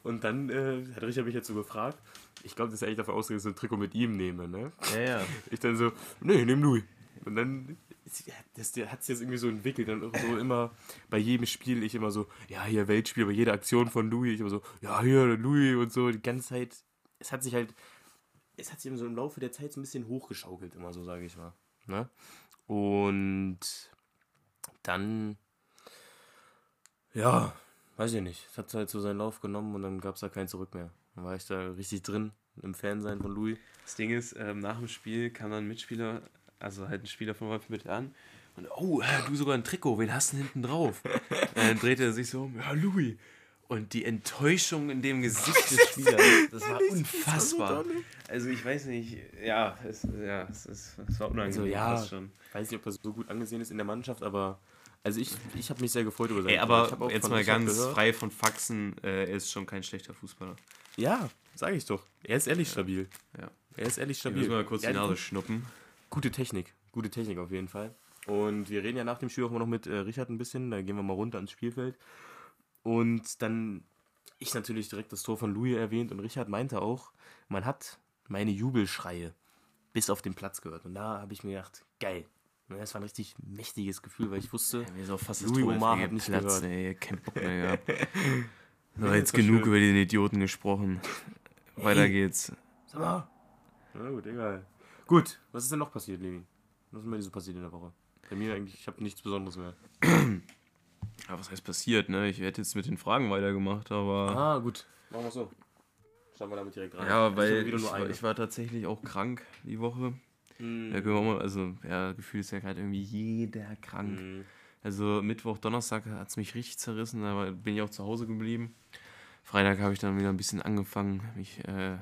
Und dann äh, hat Richard mich jetzt so gefragt. Ich glaube, das ist eigentlich davon ausgegangen, dass ich so ein Trikot mit ihm nehme, ne? Ja, ja. Ich dann so, nee, nehm Louis. Und dann das, der hat es jetzt irgendwie so entwickelt. Und so immer bei jedem Spiel ich immer so, ja, hier Weltspiel, bei jeder Aktion von Louis, ich immer so, ja, hier Louis und so, die ganze Zeit. Es hat sich halt, es hat sich so im Laufe der Zeit so ein bisschen hochgeschaukelt, immer so, sage ich mal. Ne? Und dann, ja, weiß ich nicht. Es hat halt so seinen Lauf genommen und dann gab es da kein Zurück mehr. Dann war ich da richtig drin im Fansein von Louis. Das Ding ist, ähm, nach dem Spiel kam dann ein Mitspieler, also halt ein Spieler von Wolf mit an und oh, äh, du sogar ein Trikot, wen hast du denn hinten drauf? dann drehte er sich so um, ja, Louis. Und die Enttäuschung in dem Gesicht des Spielers, das war unfassbar. Also ich weiß nicht, ja, es, ja, es, es, es war unangenehm. Also, ja, schon. weiß nicht, ob das so gut angesehen ist in der Mannschaft, aber also ich, ich habe mich sehr gefreut über seine Ey, Ich aber jetzt mal ganz gehört. frei von Faxen, äh, er ist schon kein schlechter Fußballer. Ja, sage ich doch. Er ist ehrlich stabil. Ja. Er ist ehrlich stabil. müssen mal kurz Ja, die Nase schnuppen. Gute Technik. Gute Technik auf jeden Fall. Und wir reden ja nach dem Spiel auch noch mit äh, Richard ein bisschen. Da gehen wir mal runter ins Spielfeld. Und dann ich natürlich direkt das Tor von Louis erwähnt und Richard meinte auch, man hat meine Jubelschreie bis auf den Platz gehört. Und da habe ich mir gedacht, geil. Das war ein richtig mächtiges Gefühl, weil ich wusste, Mir ist auch fast Louis Omar hat nicht Platz, gehört. ey, kein Bock mehr gehabt. Ja, jetzt genug schön. über den Idioten gesprochen. Weiter geht's. Sag mal. Na gut, egal. Gut, was ist denn noch passiert, Levin? Was ist denn bei dir so passiert in der Woche? Bei mir eigentlich, ich habe nichts Besonderes mehr. Ja, was heißt passiert, ne? Ich hätte jetzt mit den Fragen weitergemacht, aber. Ah, gut. Machen wir so. Starten wir damit direkt rein. Ja, weil ich, ich war tatsächlich auch krank die Woche. Hm. Ja, können wir mal, also, ja, gefühlt ist ja gerade irgendwie jeder krank. Hm. Also Mittwoch, Donnerstag hat es mich richtig zerrissen, da bin ich auch zu Hause geblieben. Freitag habe ich dann wieder ein bisschen angefangen, mich äh, äh,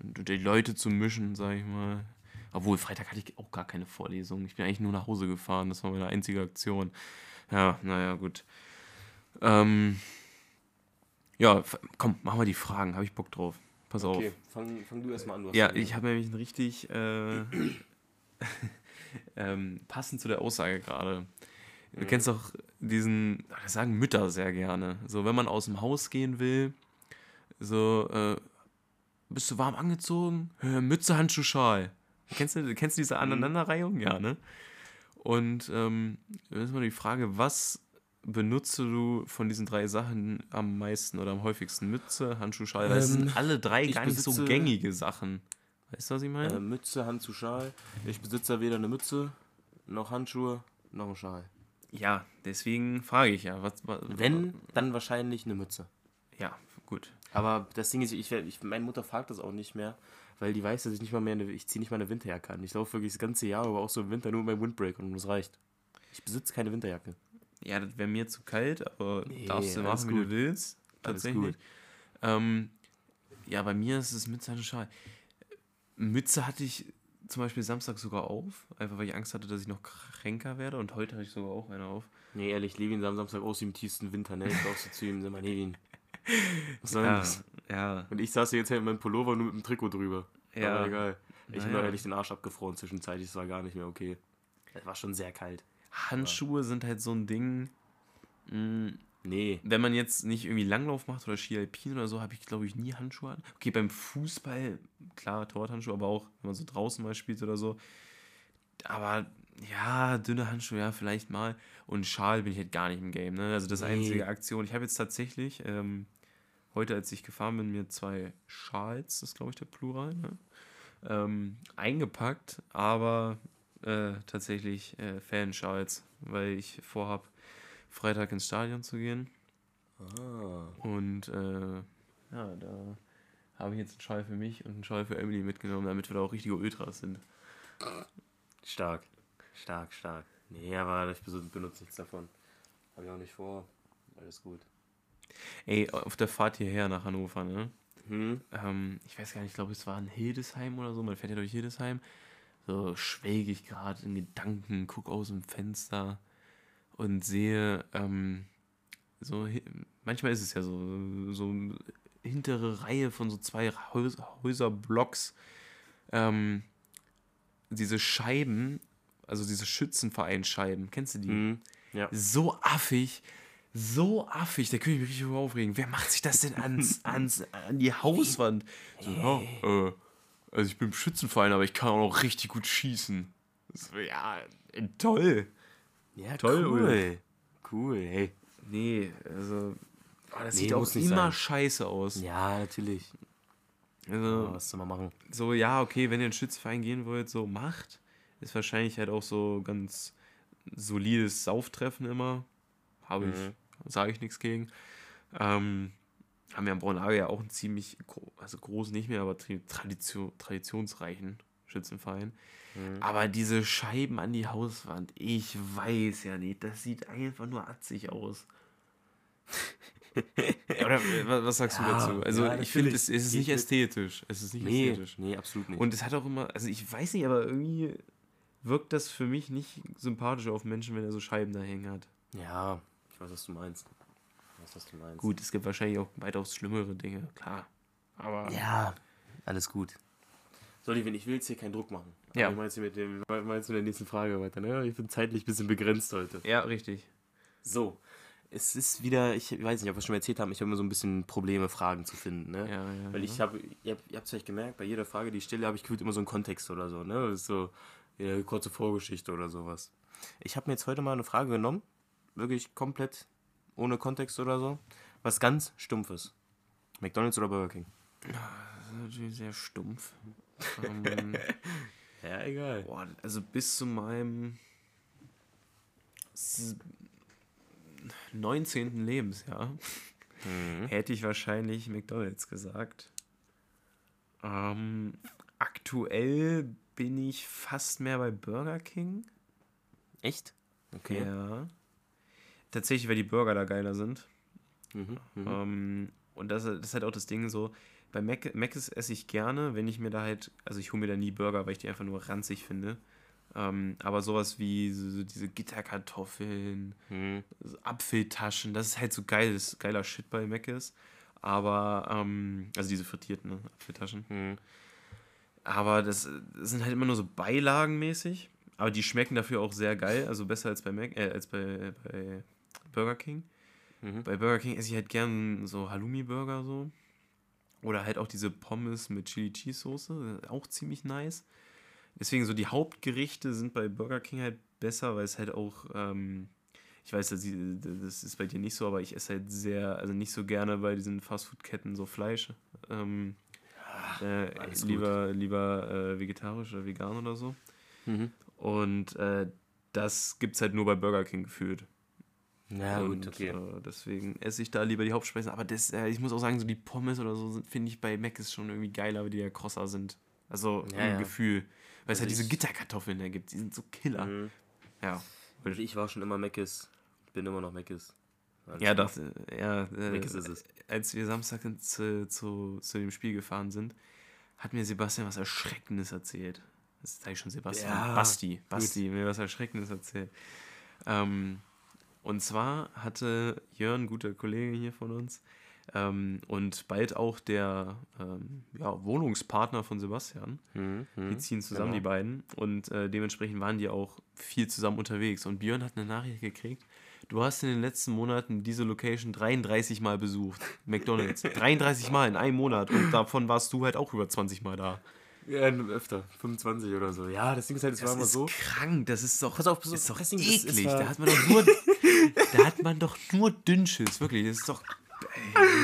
die Leute zu mischen, sage ich mal. Obwohl, Freitag hatte ich auch gar keine Vorlesung. Ich bin eigentlich nur nach Hause gefahren. Das war meine einzige Aktion. Ja, naja, gut. Ähm, ja, komm, machen wir die Fragen. Habe ich Bock drauf. Pass auf. Okay, fang, fang du erstmal an. Du Ja, ich habe nämlich ein richtig äh, ähm, passend zu der Aussage gerade. Du Mhm. kennst doch diesen, das sagen Mütter sehr gerne. So, wenn man aus dem Haus gehen will, so, äh, bist du warm angezogen? Mütze, Handschuh, Schal. Kennst du, kennst du diese Aneinanderreihung? Ja, ne? Und ähm, ist mal die Frage, was benutzt du von diesen drei Sachen am meisten oder am häufigsten? Mütze, Handschuh, Schal. Weil Ähm, sind alle drei gar nicht so gängige Sachen. Weißt du, was ich meine? äh, Mütze, Hand zu Schal. Ich besitze weder eine Mütze, noch Handschuhe, noch einen Schal. ja, deswegen frage ich ja. Was, was, Wenn, dann wahrscheinlich eine Mütze. Ja, gut. Aber das Ding ist, ich, ich, meine Mutter fragt das auch nicht mehr, weil die weiß, dass ich nicht mal mehr eine, ich ziehe nicht mal eine Winterjacke an. Ich laufe wirklich das ganze Jahr, aber auch so im Winter nur mit meinem Windbreak und das reicht. Ich besitze keine Winterjacke. Ja, das wäre mir zu kalt, aber Nee, darfst du machen, wie du willst. Tatsächlich. Ähm, ja, bei mir ist es Mütze, Handschuh, Schal. Mütze hatte ich zum Beispiel Samstag sogar auf, einfach weil ich Angst hatte, dass ich noch kränker werde und heute hatte ich sogar auch eine auf. Nee, ehrlich, Levin sah am Samstag aus wie im tiefsten Winter, ne? Ich auch so zu ihm, sag mal, Levin. Was soll Ja, das? ja, Und ich saß hier jetzt halt mit meinem Pullover nur mit dem Trikot drüber. Ja. Aber egal. Ich habe Naja. mir ehrlich den Arsch abgefroren zwischenzeitlich, es war gar nicht mehr okay. Es war schon sehr kalt. Handschuhe sind halt so ein Ding. mh, Nee. wenn man jetzt nicht irgendwie Langlauf macht oder Ski Alpin oder so, habe ich glaube ich nie Handschuhe an. Okay, beim Fußball, klar, Torwarthandschuhe, aber auch wenn man so draußen mal spielt oder so. Aber ja, dünne Handschuhe, ja, vielleicht mal. Und Schal bin ich halt gar nicht im Game, ne? Also das Nee. einzige Aktion. Ich habe jetzt tatsächlich ähm, heute, als ich gefahren bin, mir zwei Schals, das ist glaube ich der Plural, ne? ähm, eingepackt, aber äh, tatsächlich äh, Fanschals, weil ich vorhab, Freitag ins Stadion zu gehen. Ah. Und äh, ja, da habe ich jetzt einen Schal für mich und einen Schal für Emily mitgenommen, damit wir da auch richtige Ultras sind. Stark. Stark, stark. Nee, aber ich benutze nichts davon. Habe ich auch nicht vor. Alles gut. Ey, auf der Fahrt hierher nach Hannover, ne? Hm? Ähm, ich weiß gar nicht, ich glaube, es war in Hildesheim oder so. Man fährt ja durch Hildesheim. So schwelge ich gerade in Gedanken, guck aus dem Fenster und sehe, ähm, so, manchmal ist es ja so, so eine hintere Reihe von so zwei Häus Häuserblocks, ähm, diese Scheiben, also diese Schützenvereinsscheiben, kennst du die? Hm? Ja. so affig, so affig, da könnte ich mich richtig aufregen. Wer macht sich das denn ans, ans, an die Hauswand? So, ja, äh, also ich bin im Schützenverein, aber ich kann auch noch richtig gut schießen. So, ja, äh, toll. Ja, Toll, cool. Ulf. Cool, hey. Nee, also. Oh, das Nee, sieht auch nicht immer sein. scheiße aus. Ja, natürlich. Also, Ja, was soll man machen? so, ja, okay, wenn ihr in den Schützverein gehen wollt, so macht. Ist wahrscheinlich halt auch so ganz solides Sauftreffen immer. Habe ich, Mhm. sage ich nichts gegen. Ähm, haben wir am Braunlager ja auch einen ziemlich, also groß nicht mehr, aber Tradition, traditionsreichen Schützenverein. Mhm. Aber diese Scheiben an die Hauswand, ich weiß ja nicht, das sieht einfach nur atzig aus. Oder äh, wa- was sagst du Ja, dazu? Also ja, ich finde, es, es ist nicht ästhetisch. Es ist nicht Nee, ästhetisch. nee, absolut nicht. Und es hat auch immer, also ich weiß nicht, aber irgendwie wirkt das für mich nicht sympathisch auf Menschen, wenn er so Scheiben da hängen hat. ja, ich weiß, was du meinst. Ich weiß, was du meinst. Gut, es gibt wahrscheinlich auch weitaus schlimmere Dinge, klar. Aber Ja, alles gut. So, Levin, ich will jetzt hier keinen Druck machen. Aber Ja. Wie meinst du mit, dem, meinst du mit der nächsten Frage weiter? Ne? Ich bin zeitlich ein bisschen begrenzt heute. ja, richtig. So, es ist wieder, ich weiß nicht, ob wir es schon mal erzählt haben, ich habe immer so ein bisschen Probleme, Fragen zu finden. Ne? Ja, ja, Weil ja. ich habe, ihr habt es vielleicht gemerkt, bei jeder Frage, die ich stelle, habe ich gefühlt immer so einen Kontext oder so. Ne? Das ist so eine kurze Vorgeschichte oder sowas. Ich habe mir jetzt heute mal eine Frage genommen, wirklich komplett ohne Kontext oder so. Was ganz Stumpfes. McDonalds oder Burger King? Das ist natürlich sehr stumpf. ähm, Ja, egal. boah, also bis zu meinem s- 19. Lebensjahr Mhm. hätte ich wahrscheinlich McDonalds gesagt. Ähm, aktuell bin ich fast mehr bei Burger King. Echt? Okay. Ja. Tatsächlich, weil die Burger da geiler sind. Mhm. Mhm. Ähm, und das, das ist halt auch das Ding so, bei Mac, Mc's esse ich gerne, wenn ich mir da halt, also ich hole mir da nie Burger, weil ich die einfach nur ranzig finde. Ähm, aber sowas wie so, so diese Gitterkartoffeln, Mhm. so Apfeltaschen, das ist halt so geiles, geiler Shit bei Mc's. Aber, ähm, also diese frittierten ne, Apfeltaschen. Mhm. Aber das, das sind halt immer nur so beilagenmäßig. Aber die schmecken dafür auch sehr geil, also besser als bei, Mac, äh, als bei, bei Burger King. Mhm. Bei Burger King esse ich halt gern so Halloumi-Burger so. Oder halt auch diese Pommes mit Chili Cheese Soße, auch ziemlich nice. Deswegen so die Hauptgerichte sind bei Burger King halt besser, weil es halt auch, ähm, ich weiß, das ist bei dir nicht so, aber ich esse halt sehr, also nicht so gerne bei diesen Fastfood-Ketten so Fleisch. Ähm, äh, alles gut. lieber lieber äh, vegetarisch oder vegan oder so. Mhm. Und äh, das gibt's halt nur bei Burger King gefühlt. Ja, und, gut, okay. Äh, deswegen esse ich da lieber die Hauptspeisen. Aber das, äh, ich muss auch sagen, so die Pommes oder so finde ich bei Mac ist schon irgendwie geiler, weil die ja krosser sind. Also Ja, im ja. Gefühl. Weil es Also halt diese ich- Gitterkartoffeln da gibt. Die sind so Killer. Mhm. Ja. Und ich war schon immer Meckes. Bin immer noch Meckes. Also, Ja, das, äh, ja, äh, ist es. als wir Samstag zu, zu, zu dem Spiel gefahren sind, hat mir Sebastian was Erschreckendes erzählt. Das sage ich schon Sebastian. Ja, Basti. Basti, mir was Erschreckendes erzählt. Ähm, und zwar hatte Jörn, guter Kollege hier von uns, ähm, und bald auch der ähm, ja, Wohnungspartner von Sebastian. Mhm. Die Mhm. ziehen zusammen, Genau. die beiden. Und äh, dementsprechend waren die auch viel zusammen unterwegs. Und Björn hat eine Nachricht gekriegt. Du hast in den letzten Monaten diese Location 33 Mal besucht. McDonalds. 33 Mal in einem Monat. Und davon warst du halt auch über 20 Mal da. Ja, öfter. 25 oder so. Ja, das Ding ist halt, es war immer ist so. krank. Das ist doch, Pass auf, auf, ist doch das ist- eklig. ist ja- da hat man doch nur, da hat man doch nur Dünnschiss. Wirklich. Das ist doch,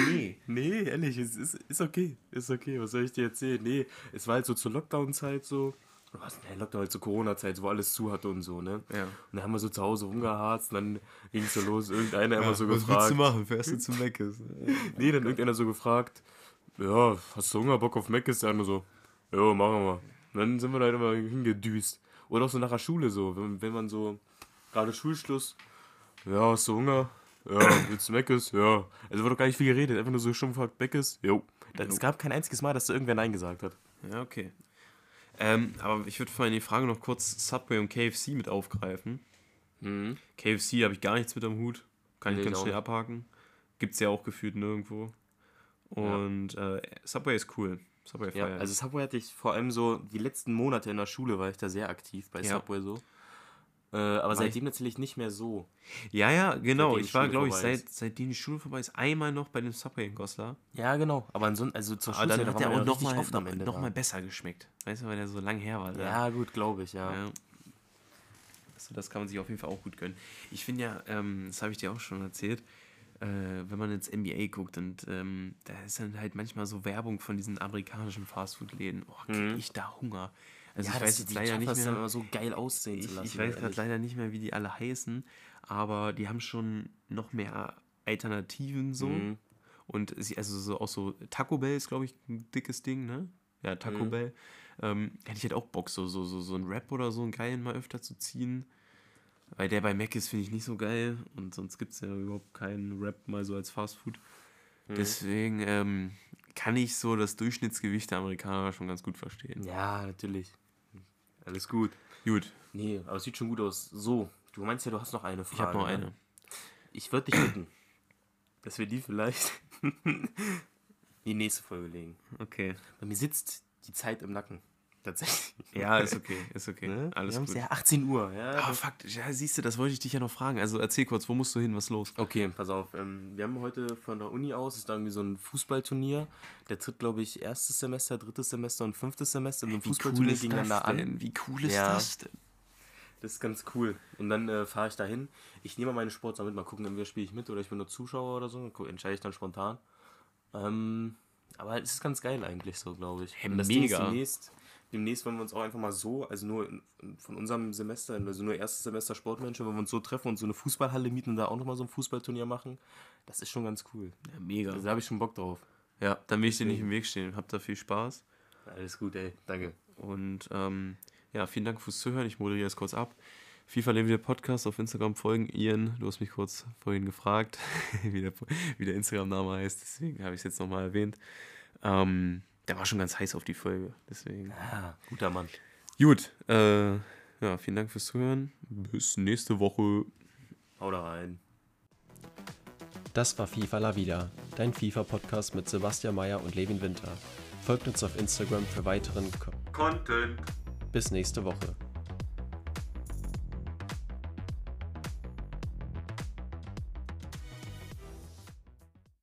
Nee. Nee, ehrlich, es ist, ist okay. Ist okay, was soll ich dir erzählen? Nee, es war halt so zur Lockdown-Zeit so. Oder was? Nee, Lockdown halt zur Corona-Zeit, wo alles zu hatte und so, ne? Ja. Und dann haben wir so zu Hause rumgeharzt und dann ging es so los. Irgendeiner immer so was willst gefragt. du machen? Fährst du zu Meckes? Nee, dann irgendeiner so gefragt, ja, hast du Hunger, Bock auf? Ist der andere so, ja, machen wir mal. Und dann sind wir da halt immer hingedüst. Oder auch so nach der Schule so, wenn, wenn man so, gerade Schulschluss, ja, hast du Hunger? Ja, willst du Meckes? Ja. Also wurde doch gar nicht viel geredet, einfach nur so schon gefragt, Meckes? Jo. Das- Es gab kein einziges Mal, dass da irgendwer Nein gesagt hat. Ja, okay. Ähm, aber ich würde vorhin die Frage noch kurz Subway und KFC mit aufgreifen. Mhm. KFC habe ich gar nichts mit am Hut. Kann Nee, ich ganz schnell nicht. abhaken. Gibt es ja auch gefühlt nirgendwo. Und äh, Subway ist cool. Subway Ja, feier ich. also Subway hatte ich vor allem so, die letzten Monate in der Schule war ich da sehr aktiv bei Ja. Subway so. Äh, aber seitdem natürlich nicht mehr so. ja, ja, genau. Ich war, Schule glaube ich, seit, seitdem die Schule vorbei ist, einmal noch bei dem Subway in Goslar. Ja, genau. Aber ansonsten, also zur da hat war der auch ja noch mal, noch, besser geschmeckt. Weißt du, weil der so lang her war. Ja, gut, glaube ich, ja. ja. Also das kann man sich auf jeden Fall auch gut gönnen. Ich finde ja, ähm, das habe ich dir auch schon erzählt, äh, wenn man ins NBA guckt und ähm, da ist dann halt manchmal so Werbung von diesen amerikanischen Fastfood-Läden. Oh, krieg Mhm. ich da Hunger. Also ja, ich weiß jetzt leider nicht mehr. immer so geil aussehen zu Ich, lassen. ich weiß gerade leider nicht mehr, wie die alle heißen, aber die haben schon noch mehr Alternativen so. Mhm. Und sie, also so auch so Taco Bell ist, glaube ich, ein dickes Ding, ne? Ja, Taco Mhm. Bell. Ähm, hätte ich halt auch Bock, so, so, so, so einen Rap oder so einen geilen mal öfter zu ziehen. Weil der bei Mac ist, finde ich nicht so geil. Und sonst gibt es ja überhaupt keinen Rap mal so als Fastfood. Mhm. Deswegen ähm, kann ich so das Durchschnittsgewicht der Amerikaner schon ganz gut verstehen. Ja, natürlich. Alles gut. Gut, Nee, aber es sieht schon gut aus. So, du meinst ja, du hast noch eine Frage. ich habe noch ne? eine. Ich würde dich bitten, dass wir die vielleicht in die nächste Folge legen. Okay. Bei mir sitzt die Zeit im Nacken. Tatsächlich. Ja, ist okay, ist okay. Ne? Alles wir gut. ja 18 Uhr. Ja, das- fuck, ja, siehst du, das wollte ich dich ja noch fragen. Also erzähl kurz, wo musst du hin, was ist los? Okay, pass auf. Ähm, wir haben heute von der Uni aus, ist da irgendwie so ein Fußballturnier. Der tritt, glaube ich, erstes Semester, drittes Semester und fünftes Semester in einem Fußballturnier gegeneinander an. Wie cool ist Ja. das denn? Das ist ganz cool. Und dann äh, fahre ich dahin. Ich nehme meine Sportler mit, mal gucken, entweder spiele ich mit oder ich bin nur Zuschauer oder so. Entscheide ich dann spontan. Ähm, aber es ist ganz geil eigentlich so, glaube ich. Hey, mega. demnächst, demnächst wollen wir uns auch einfach mal so, also nur in, von unserem Semester, also nur erstes Semester Sportmenschen, wenn wir uns so treffen und so eine Fußballhalle mieten und da auch nochmal so ein Fußballturnier machen. Das ist schon ganz cool. Ja, mega. Also da habe ich schon Bock drauf. Ja, dann will ich dir nicht im Weg stehen. Habt da viel Spaß. Alles gut, ey. Danke. Und ähm, ja, vielen Dank fürs Zuhören. Ich moderiere jetzt kurz ab. FIFA Leben wieder Podcast auf Instagram folgen. Ian, du hast mich kurz vorhin gefragt, wie der, wie der Instagram-Name heißt. Deswegen habe ich es jetzt nochmal erwähnt. Ähm, der war schon ganz heiß auf die Folge. Deswegen. Ah, guter Mann. Gut. Äh, ja, vielen Dank fürs Zuhören. Bis nächste Woche. Hau da rein. Das war FIFA La Vida, dein FIFA-Podcast mit Sebastian Mayer und Levin Winter. Folgt uns auf Instagram für weiteren Ko Content. Bis nächste Woche.